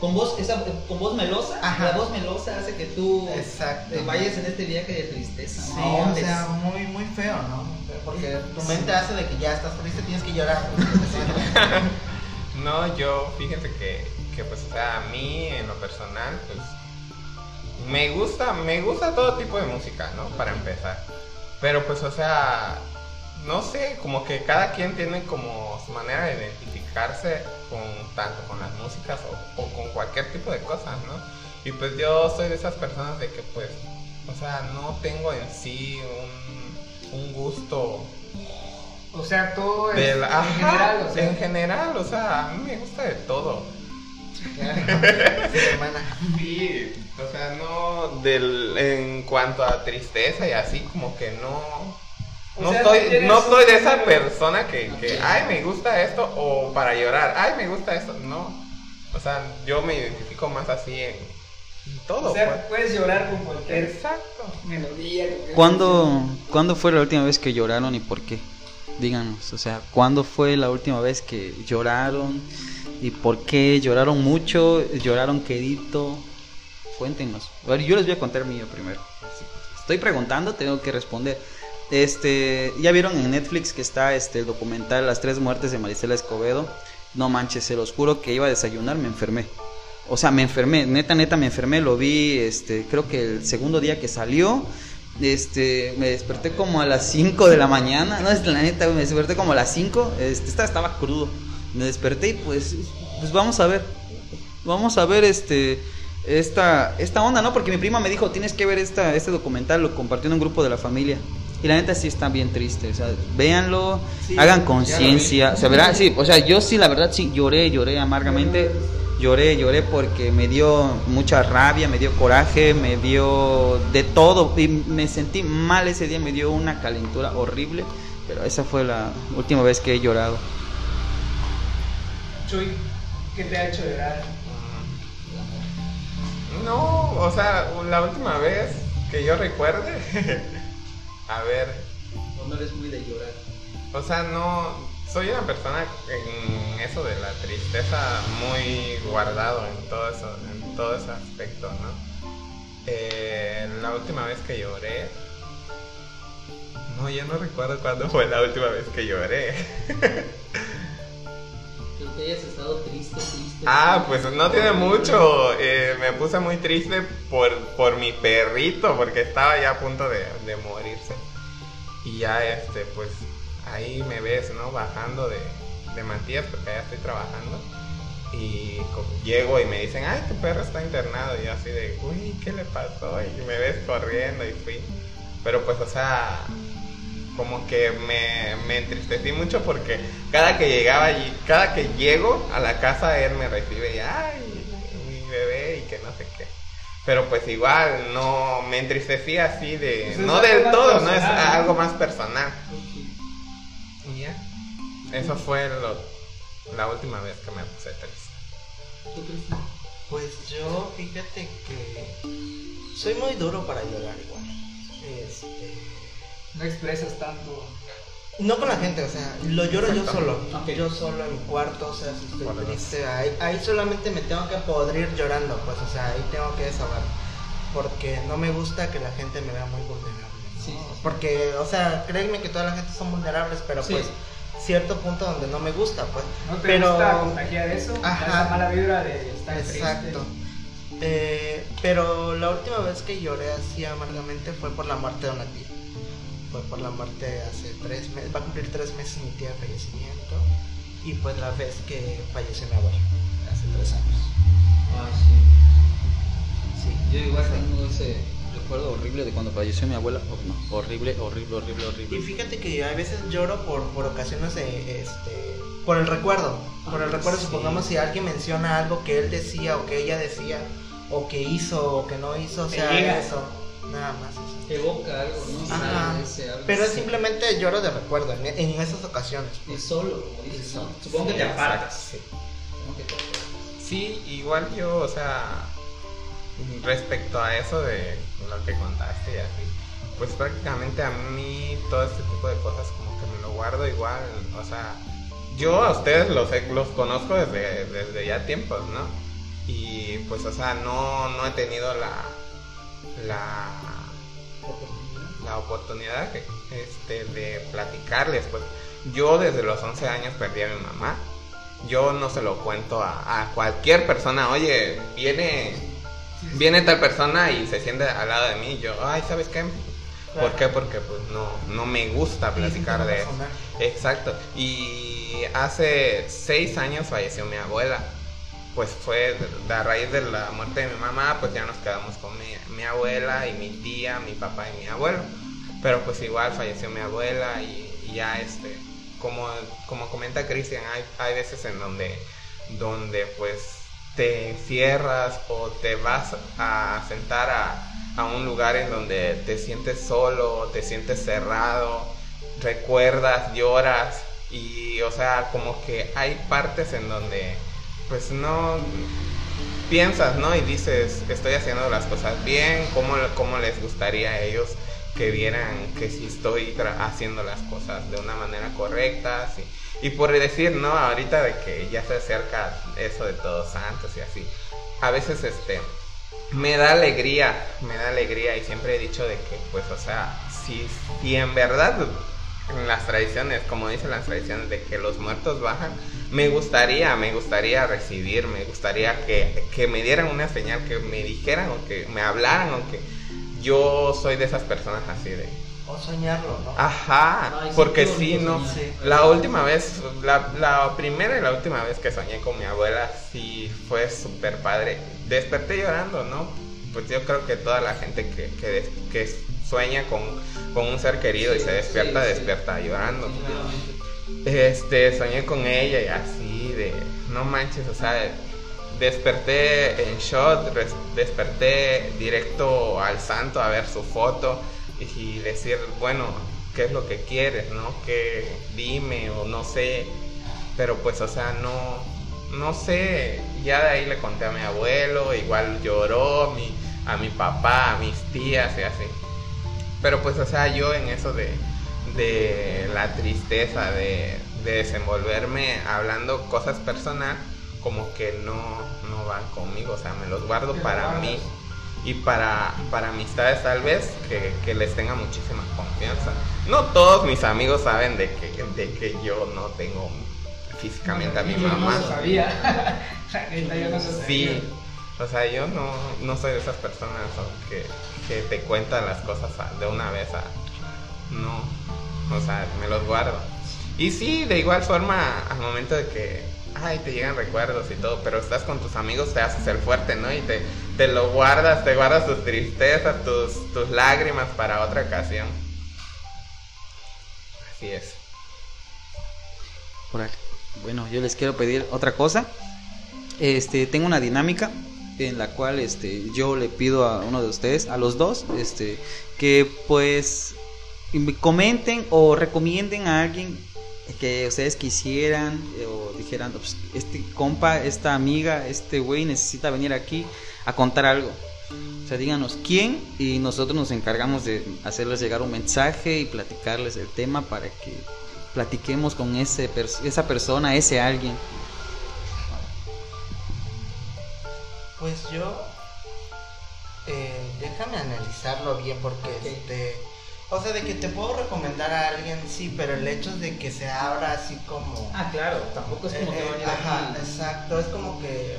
Con voz, esa, con voz melosa, Ajá. la voz melosa hace que tú te vayas en este viaje de tristeza. Sí, ¿no? o sea, muy, muy feo, ¿no? Muy feo, Porque tu Sí. mente hace de que ya estás triste, tienes que llorar. No, yo, fíjense que, que pues, o sea, a mí en lo personal, pues, me gusta, me gusta todo tipo de música, ¿no? Para empezar. Pero pues, o sea, no sé, como que cada quien tiene como su manera de identificarse con tanto con las músicas o, o con cualquier tipo de cosas, ¿no? Y pues yo soy de esas personas de que pues, o sea, no tengo en sí un, un gusto O sea, todo es en ajá, general, o sea, en general, o sea, a mí me gusta de todo. Sí, hermana. Sí, o sea, no del en cuanto a tristeza y así como que no no sea, soy no soy de esa persona que, que ay me gusta esto o para llorar, ay me gusta esto, no. O sea, yo me identifico más así en, en todo. o sea, pues. puedes llorar con cualquier Exacto. melodía. ¿Cuándo, ¿Cuándo fue la última vez que lloraron y por qué? Díganos, o sea, ¿cuándo fue la última vez que lloraron y por qué? ¿Lloraron mucho? ¿Lloraron quedito? Cuéntenos. A ver, yo les voy a contar mío primero. Estoy preguntando, tengo que responder. Este, ya vieron en Netflix que está este el documental Las tres muertes de Marisela Escobedo. No manches, se los juro que iba a desayunar, me enfermé. O sea, me enfermé, neta, neta, me enfermé. Lo vi, este, creo que el segundo día que salió. Este, me desperté como a las 5 de la mañana. No, es la neta, me desperté como a las 5. Este, estaba, estaba crudo. Me desperté y pues, pues vamos a ver. Vamos a ver este esta, esta onda, ¿no? Porque mi prima me dijo, tienes que ver esta, este documental, lo compartió en un grupo de la familia. Y la neta sí está bien triste, o sea, véanlo, Sí, hagan conciencia, o sea, sí, o sea, yo sí, la verdad sí lloré, lloré amargamente, lloré, lloré porque me dio mucha rabia, me dio coraje, me dio de todo, y me sentí mal ese día, me dio una calentura horrible, pero esa fue la última vez que he llorado. Chuy, ¿qué te ha hecho llorar? Mm. No, o sea, la última vez que yo recuerde, a ver, no eres muy de llorar. O sea, no. Soy una persona en eso de la tristeza muy guardado en todo eso, en todo ese aspecto, ¿no? Eh, la última vez que lloré. No, yo no recuerdo cuándo fue la última vez que lloré. Estado triste. Ah, pues no tiene mucho. Eh, me puse muy triste por, por mi perrito, porque estaba ya a punto de, de morirse. Y ya, este, pues ahí me ves, ¿no? Bajando de, de Matías, porque allá estoy trabajando. Y llego y me dicen, ay, tu perro está internado. Y yo así de, uy, ¿qué le pasó? Y me ves corriendo y fui. Pero pues, o sea, como que me, me entristecí mucho porque cada que llegaba allí, cada que llego a la casa, él me recibe y, ay, mi bebé y que no sé qué. Pero pues igual, no, me entristecí así de, Pues es no del todo, no es algo más personal. Y ya, eso fue lo, la última vez que me puse triste. Pues yo, fíjate que soy muy duro para llorar igual. Este, No expresas tanto. no con la gente, o sea, lo lloro yo solo. Ok. Yo solo en mi cuarto, o sea, si estoy triste, ahí, ahí solamente me tengo que podrir llorando, pues, o sea, ahí tengo que desahogar. Porque no me gusta que la gente me vea muy vulnerable. ¿no? Sí. Porque, o sea, créeme que toda la gente son vulnerables, pero Sí. pues cierto punto donde no me gusta, pues. ¿No te pero gusta contagiar eso? Ajá. Esa mala vibra de estar Exacto. triste. Eh, pero la última vez que lloré así amargamente fue por la muerte de una tía. Fue por la muerte hace tres meses, va a cumplir tres meses mi tía de fallecimiento. Y pues la vez que falleció mi abuelo, hace tres años. Ay, sí. Sí. Yo igual tengo ese recuerdo horrible de cuando falleció mi abuela. Oh, no, horrible, horrible, horrible, Y horrible. fíjate que a veces lloro por, por ocasiones de, este, por el recuerdo. Por el Ah, recuerdo, sí. supongamos si alguien menciona algo que él decía o que ella decía, o que hizo o que no hizo, o sea, eso. Nada más eso. Evoca algo, ¿no? Ajá. ese algo Pero es sí. simplemente lloro de recuerdo en, en esas ocasiones. Y solo, como dices, ¿no? Sí, Supongo que te apartas. sí. Supongo que te apartas. Sí, igual yo, o sea, respecto a eso de lo que contaste y así, pues prácticamente a mí todo este tipo de cosas como que me lo guardo igual, o sea, yo a ustedes los, los conozco desde, desde ya tiempos, ¿no? Y pues, o sea, no, no he tenido la, la, la oportunidad que, este, de platicarles, pues yo desde los 11 años perdí a mi mamá yo no se lo cuento a, a cualquier persona, oye, viene, viene tal persona y se siente al lado de mí, yo, ay, ¿sabes qué? ¿Por qué? Porque pues no, no me gusta platicar de eso. Exacto. Y hace seis años falleció mi abuela. Pues fue a raíz de la muerte de mi mamá, pues ya nos quedamos con mi, abuela y mi tía, mi papá y mi abuelo. Pero pues igual falleció mi abuela y, y ya este, como, como comenta Cristian, hay, hay veces en donde, donde pues te encierras o te vas a sentar a, a un lugar en donde te sientes solo, te sientes cerrado, recuerdas, lloras y o sea, como que hay partes en donde pues no piensas, ¿no? Y dices, estoy haciendo las cosas bien, ¿cómo, cómo les gustaría a ellos que vieran que si estoy tra- haciendo las cosas de una manera correcta? sí. Y por decir, ¿no? Ahorita de que ya se acerca eso de todos santos y así, a veces este me da alegría, me da alegría y siempre he dicho de que pues o sea, si, si en verdad en las tradiciones, como dicen las tradiciones de que los muertos bajan, me gustaría, me gustaría recibir, me gustaría que, que me dieran una señal, que me dijeran o que me hablaran o que yo soy de esas personas así de... O soñarlo, ¿no? Ajá, porque qué sí, ¿no? Sí. La última vez, la, la primera y la última vez que soñé con mi abuela, sí fue súper padre. Desperté llorando, ¿no? Pues yo creo que toda la gente que, que, que sueña con, con un ser querido y se despierta, sí, despierta llorando. Este, soñé con ella y así de, no manches, o sea, desperté en shot, desperté directo al santo a ver su foto y decir, bueno, ¿qué es lo que quieres, no? Que dime o no sé, pero pues, o sea, no, no sé, ya de ahí le conté a mi abuelo, igual lloró, mi, a mi papá, a mis tías y así. Pero pues, o sea, yo en eso de, de la tristeza, de, de desenvolverme hablando cosas personal, como que no, no van conmigo, o sea, me los guardo lo para mí y para, para amistades tal vez que, que les tenga muchísima confianza. No todos mis amigos saben de que, de que yo no tengo físicamente a mi Yo mamá. No sabía. Yo no. Sí, o sea, yo no, no soy de esas personas que, que te cuentan las cosas de una vez a... No, o sea, me los guardo. Y sí, de igual forma, al momento de que, ay, te llegan recuerdos y todo, pero estás con tus amigos, te haces el fuerte, ¿no? Y te, te lo guardas, te guardas tus tristezas, tus, tus lágrimas para otra ocasión. Así es. Bueno, yo les quiero pedir otra cosa. Este, tengo una dinámica en la cual este yo le pido a uno de ustedes, a los dos, este que pues me comenten o recomienden a alguien que ustedes quisieran eh, o dijeran, "Pues, este compa, esta amiga, este güey necesita venir aquí a contar algo. O sea, díganos quién y nosotros nos encargamos de hacerles llegar un mensaje y platicarles el tema para que platiquemos con ese esa persona, ese alguien. Pues yo, eh, déjame analizarlo bien porque este, O sea, de que te puedo recomendar a alguien, sí, pero el hecho de que se abra así como... Ah, claro, tampoco es como Eh, que eh, venir ajá, aquí. exacto, es como que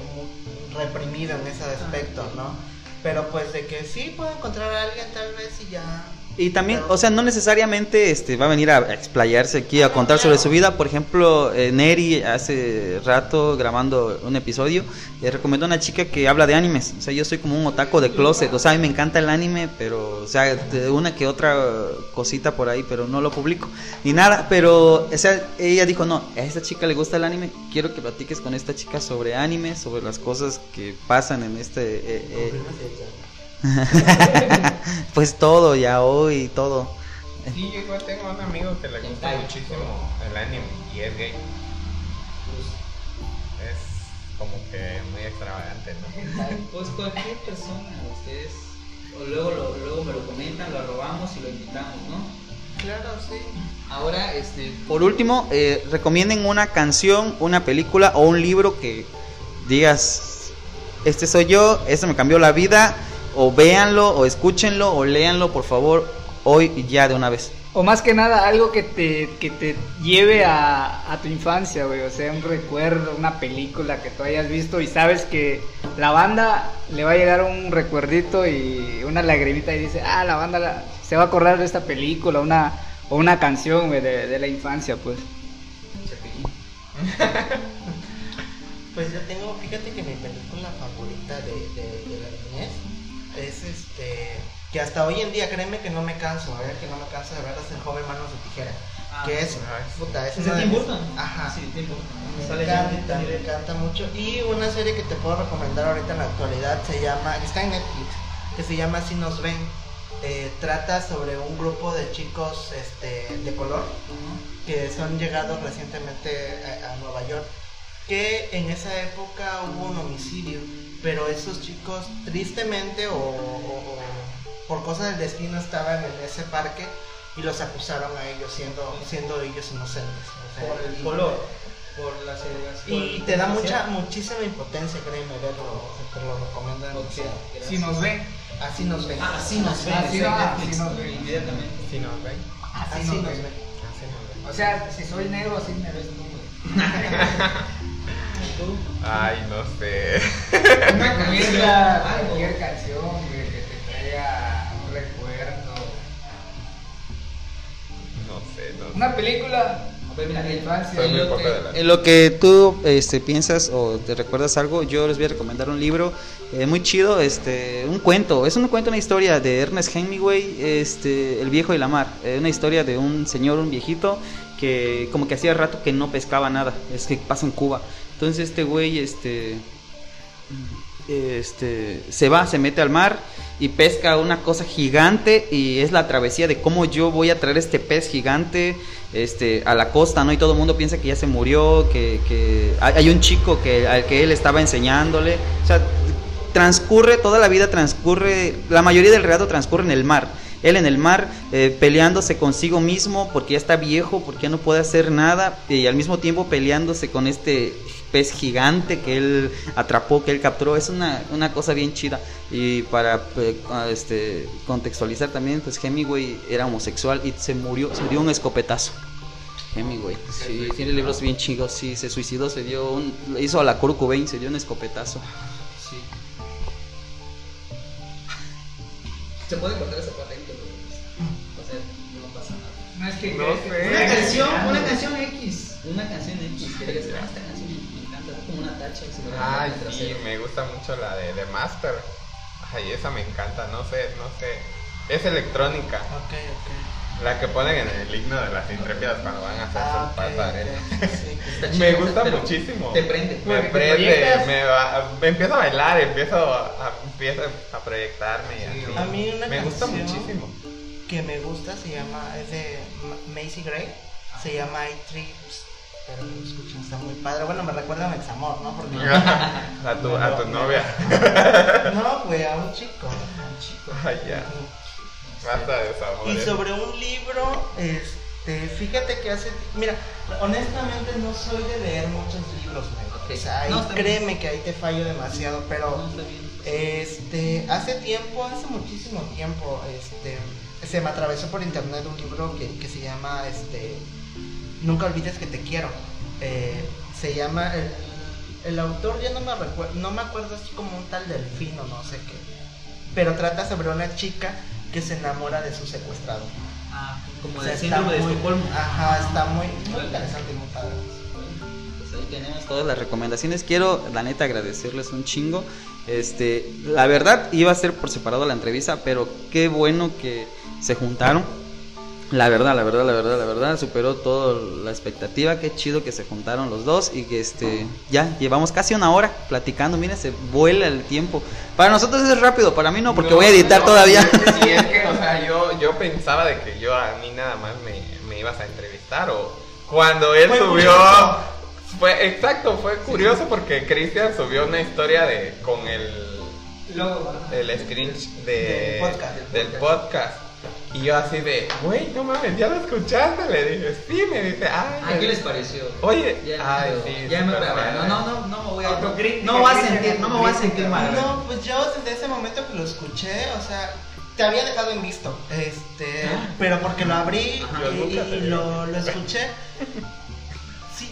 reprimido en ese aspecto, ¿no? Pero pues de que sí puedo encontrar a alguien tal vez y ya... Y también, o sea, no necesariamente este, va a venir a explayarse aquí a contar sobre su vida. Por ejemplo, eh, Neri hace rato grabando un episodio le recomendó a una chica que habla de animes. O sea, yo soy como un otaco de closet. O sea, a mí me encanta el anime, pero, o sea, de una que otra cosita por ahí, pero no lo publico ni nada. Pero, o sea, ella dijo, no, a esta chica le gusta el anime. Quiero que platiques con esta chica sobre anime, sobre las cosas que pasan en este... eh, eh, pues todo, ya hoy, todo. Sí, yo igual tengo un amigo que le gusta muchísimo el anime y es gay. Es como que muy extravagante, ¿no? Pues cualquier persona, ustedes, o luego, lo, luego me lo comentan, lo arrobamos y lo invitamos, ¿no? Claro, sí. Ahora, este, por último, eh, recomienden una canción, una película o un libro que digas, este soy yo, este me cambió la vida, o véanlo, o escúchenlo, o léanlo, por favor, hoy y ya de una vez. O más que nada, algo que te, que te lleve a, a tu infancia, güey. O sea, un recuerdo, una película que tú hayas visto y sabes que la banda le va a llegar un recuerdito y una lagrimita y dice, ah, la banda la- se va a acordar de esta película, una, o una canción, güey, de, de la infancia, pues. Pues yo tengo, fíjate que mi película favorita de, de, de la niñez es este, que hasta hoy en día, créeme que no me canso, a ver, que no me canso de ver es el joven manos de tijera. Ah, que es, puta, es ¿Es de una Tim Burton? Ajá. Sí, Tim Burton. Me Sale encanta, me encanta mucho. Y una serie que te puedo recomendar ahorita en la actualidad se llama, está en Netflix, que se llama Si nos ven. Eh, trata sobre un grupo de chicos este, de color que son llegados recientemente a, a Nueva York. Que en esa época hubo un homicidio, pero esos chicos tristemente o, o- o por cosas del destino estaban en ese parque y los acusaron a ellos siendo, siendo ellos inocentes. O sea, Por el y- color, por la segregación. y te da mucha, muchísima impotencia, créeme, verlo. te lo recomiendo demasiado. Si nos ven. Así nos ven. Ah, sí nos ven. Así así nos ven. Inmediatamente. Si nos ven, Así, nos ven. ven. así nos ven. O sea, si soy negro, así me ves tú, güey. ¿Tú? Ay, no sé. Una canción, cualquier canción, güey, que te traiga un recuerdo. No sé, no sé. Una película mira, en- infancia. Lo que- En lo que tú este, piensas o te recuerdas algo, yo les voy a recomendar un libro eh, muy chido, este, un cuento, es un cuento, una historia de Ernest Hemingway, este, El viejo y la mar, eh, una historia de un señor, un viejito, que como que hacía rato que no pescaba nada, es que pasa en Cuba. Entonces este güey, este, este, se va, se mete al mar y pesca una cosa gigante y es la travesía de cómo yo voy a traer este pez gigante este, a la costa, ¿no? Y todo el mundo piensa que ya se murió, que, que hay un chico que, al que él estaba enseñándole. O sea, transcurre, toda la vida transcurre, la mayoría del relato transcurre en el mar. Él en el mar eh, peleándose consigo mismo porque ya está viejo, porque ya no puede hacer nada y al mismo tiempo peleándose con este pez gigante que él atrapó, que él capturó. Es una, una cosa bien chida. Y para eh, ah, este, contextualizar también, pues Hemingway era homosexual y se murió, se dio un escopetazo. Hemingway, sí, tiene libros bien chingos, sí, se suicidó, se dio un, hizo a la Kurt Cobain, se dio un escopetazo. Sí. Se puede cortar esa parte No sé. Una canción, una canción X. Una canción X. Que digas, "Ah, esta canción me encanta, es como una tacha. Ay, el sí, trasero". me gusta mucho la de The Master. Ay, esa me encanta, no sé, no sé. Es electrónica, Ok, ok. la que ponen en el himno de las intrépidas cuando van a hacer Ah, su ok, pasarela. ok, sí. Está Me gusta pero muchísimo. Te prende. Me prende, me, va- me empiezo a bailar, empiezo a, empiezo a proyectarme y así. A mí una me gusta muchísimo. Que me gusta se llama, es de Ma- Macy Gray, se llama I Trips, pero lo escuchan, está muy padre. Bueno, me recuerda a mi examor, ¿no? Porque a tu, a tu novia. no, pues a un chico, a un chico. Ay, ya. Basta de sabor. Y sobre un libro, este, fíjate que hace, mira, honestamente no soy de leer muchos libros. Ok. o sea, No, bien. créeme que ahí te fallo demasiado, pero No, está bien. Este, hace tiempo, hace muchísimo tiempo, este, se me atravesó por internet un libro que, que se llama este Nunca olvides que te quiero. Eh, se llama el, el autor ya no me recuerdo, no me acuerdo es como un tal delfino, no sé qué. Pero trata sobre una chica que se enamora de su secuestrador. Ah, como O sea, síndrome de muy- Estocolmo. Ajá, está muy, muy interesante y muy padre. Ahí tenemos todas las recomendaciones. Quiero, la neta, agradecerles un chingo. Este, la verdad, iba a ser por separado la entrevista, pero qué bueno que se juntaron. La verdad, la verdad, la verdad, la verdad, superó toda la expectativa. Qué chido que se juntaron los dos y que este, ya llevamos casi una hora platicando. Miren, se vuela el tiempo. Para nosotros es rápido, para mí no, porque No, voy a editar no, todavía. Sí, es que, o sea, yo, yo pensaba de que yo a mí nada más me, me ibas a entrevistar o cuando él subió... curioso. Fue, exacto, fue curioso porque Cristian subió una historia de con el, el screen de, Del podcast. del podcast. Y yo así de, güey, no mames, ya lo escuchaste. Le dije, sí, me dice, ay. ¿Qué les pareció? Oye, Ya, ay, sí. ya me no, no, no, no me voy a no me voy a sentir, no me voy a sentir mal. No, pues yo desde ese momento que lo escuché, o sea, te había dejado en visto, este, pero porque lo abrí Ajá. Y, y lo, lo escuché.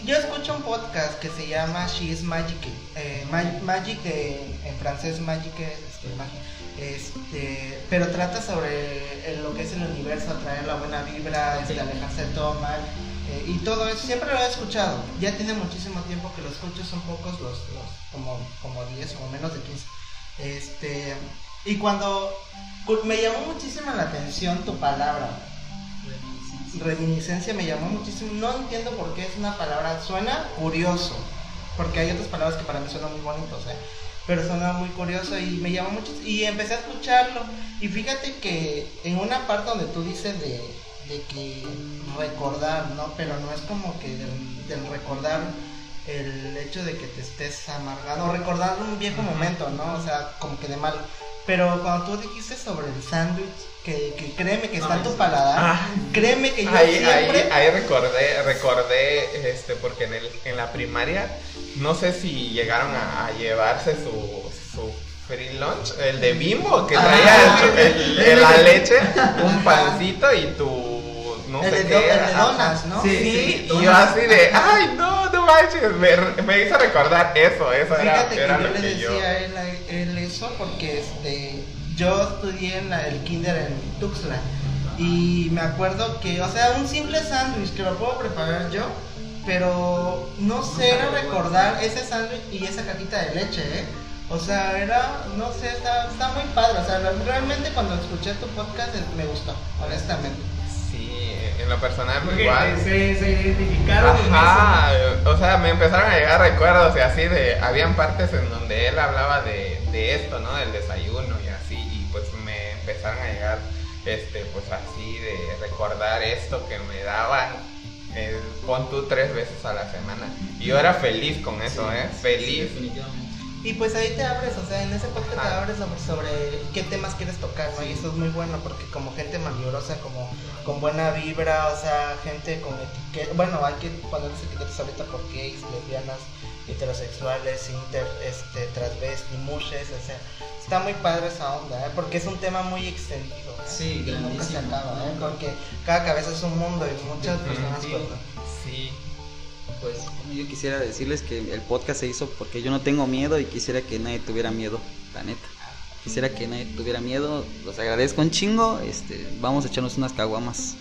Yo escucho un podcast que se llama She is Magic, eh, Ma- Magic en, en francés Magic es este, magia. Este, pero trata sobre el- lo que es el universo, atraer la buena vibra, este, alejarse de todo mal. eh, y todo eso, siempre lo he escuchado. Ya tiene muchísimo tiempo que lo escucho, son pocos los, los como, como 10 o menos de 15. Este, y cuando cu- me llamó muchísimo la atención tu palabra, reminiscencia me llamó muchísimo. No entiendo por qué es una palabra, suena curioso, porque hay otras palabras que para mí suenan muy bonitos, ¿eh? pero suena muy curioso y me llamó mucho. Y empecé a escucharlo. Y fíjate que en una parte donde tú dices de, de que recordar, ¿no? Pero no es como que del, del recordar el hecho de que te estés amargado o recordar un viejo momento, ¿no? O sea, como que de mal. Pero cuando tú dijiste sobre el sándwich, que, que créeme que está en tu paladar, Ah. créeme que yo Ahí, siempre... ahí, ahí recordé, recordé, este, porque en, el, en la primaria, no sé si llegaron a, a llevarse su, su free lunch, el de bimbo, que traía Ah, el- el- el- la leche, un pancito y tu, no el sé de, qué de donas, ¿no? Sí, Sí, y yo así de, ay, no, no manches, me, me hizo recordar eso, eso era, Fíjate que era yo lo le que decía yo... a él, a él eso porque este yo estudié en la- el kinder en Tuxtla y me acuerdo que, o sea, un simple sándwich que lo puedo preparar yo, pero no sé, era recordar ese sándwich y esa cajita de leche, ¿eh? O sea, era, no sé, está, está muy padre, o sea, realmente cuando escuché tu podcast eh, me gustó, honestamente. En lo personal Porque igual. se, se identificaron en Ajá, o sea, me empezaron a llegar recuerdos y así de, habían partes en donde él hablaba de, de esto, ¿no? Del desayuno y así, y pues me empezaron a llegar, este, pues así de recordar esto que me daban, eh, pon tú tres veces a la semana. Y yo era feliz con eso, ¿eh? Feliz. definitivamente. Y pues ahí te abres, o sea, en ese podcast te abres sobre, sobre qué temas quieres tocar, ¿no? Y eso es muy bueno porque como gente malvibrosa, como con buena vibra, o sea, gente con etiqueta, bueno, hay que ponerles etiquetas ahorita por gays, lesbianas, heterosexuales, inter, este, transvesti, mushes, o sea, está muy padre esa onda, ¿eh? Porque es un tema muy extendido, ¿eh? Sí, y nunca se acaba, ¿eh? Porque cada cabeza es un mundo y muchas personas sí. Pues, yo quisiera decirles que el podcast se hizo porque yo no tengo miedo y quisiera que nadie tuviera miedo, la neta. Quisiera que nadie tuviera miedo, los agradezco un chingo, este, vamos a echarnos unas caguamas.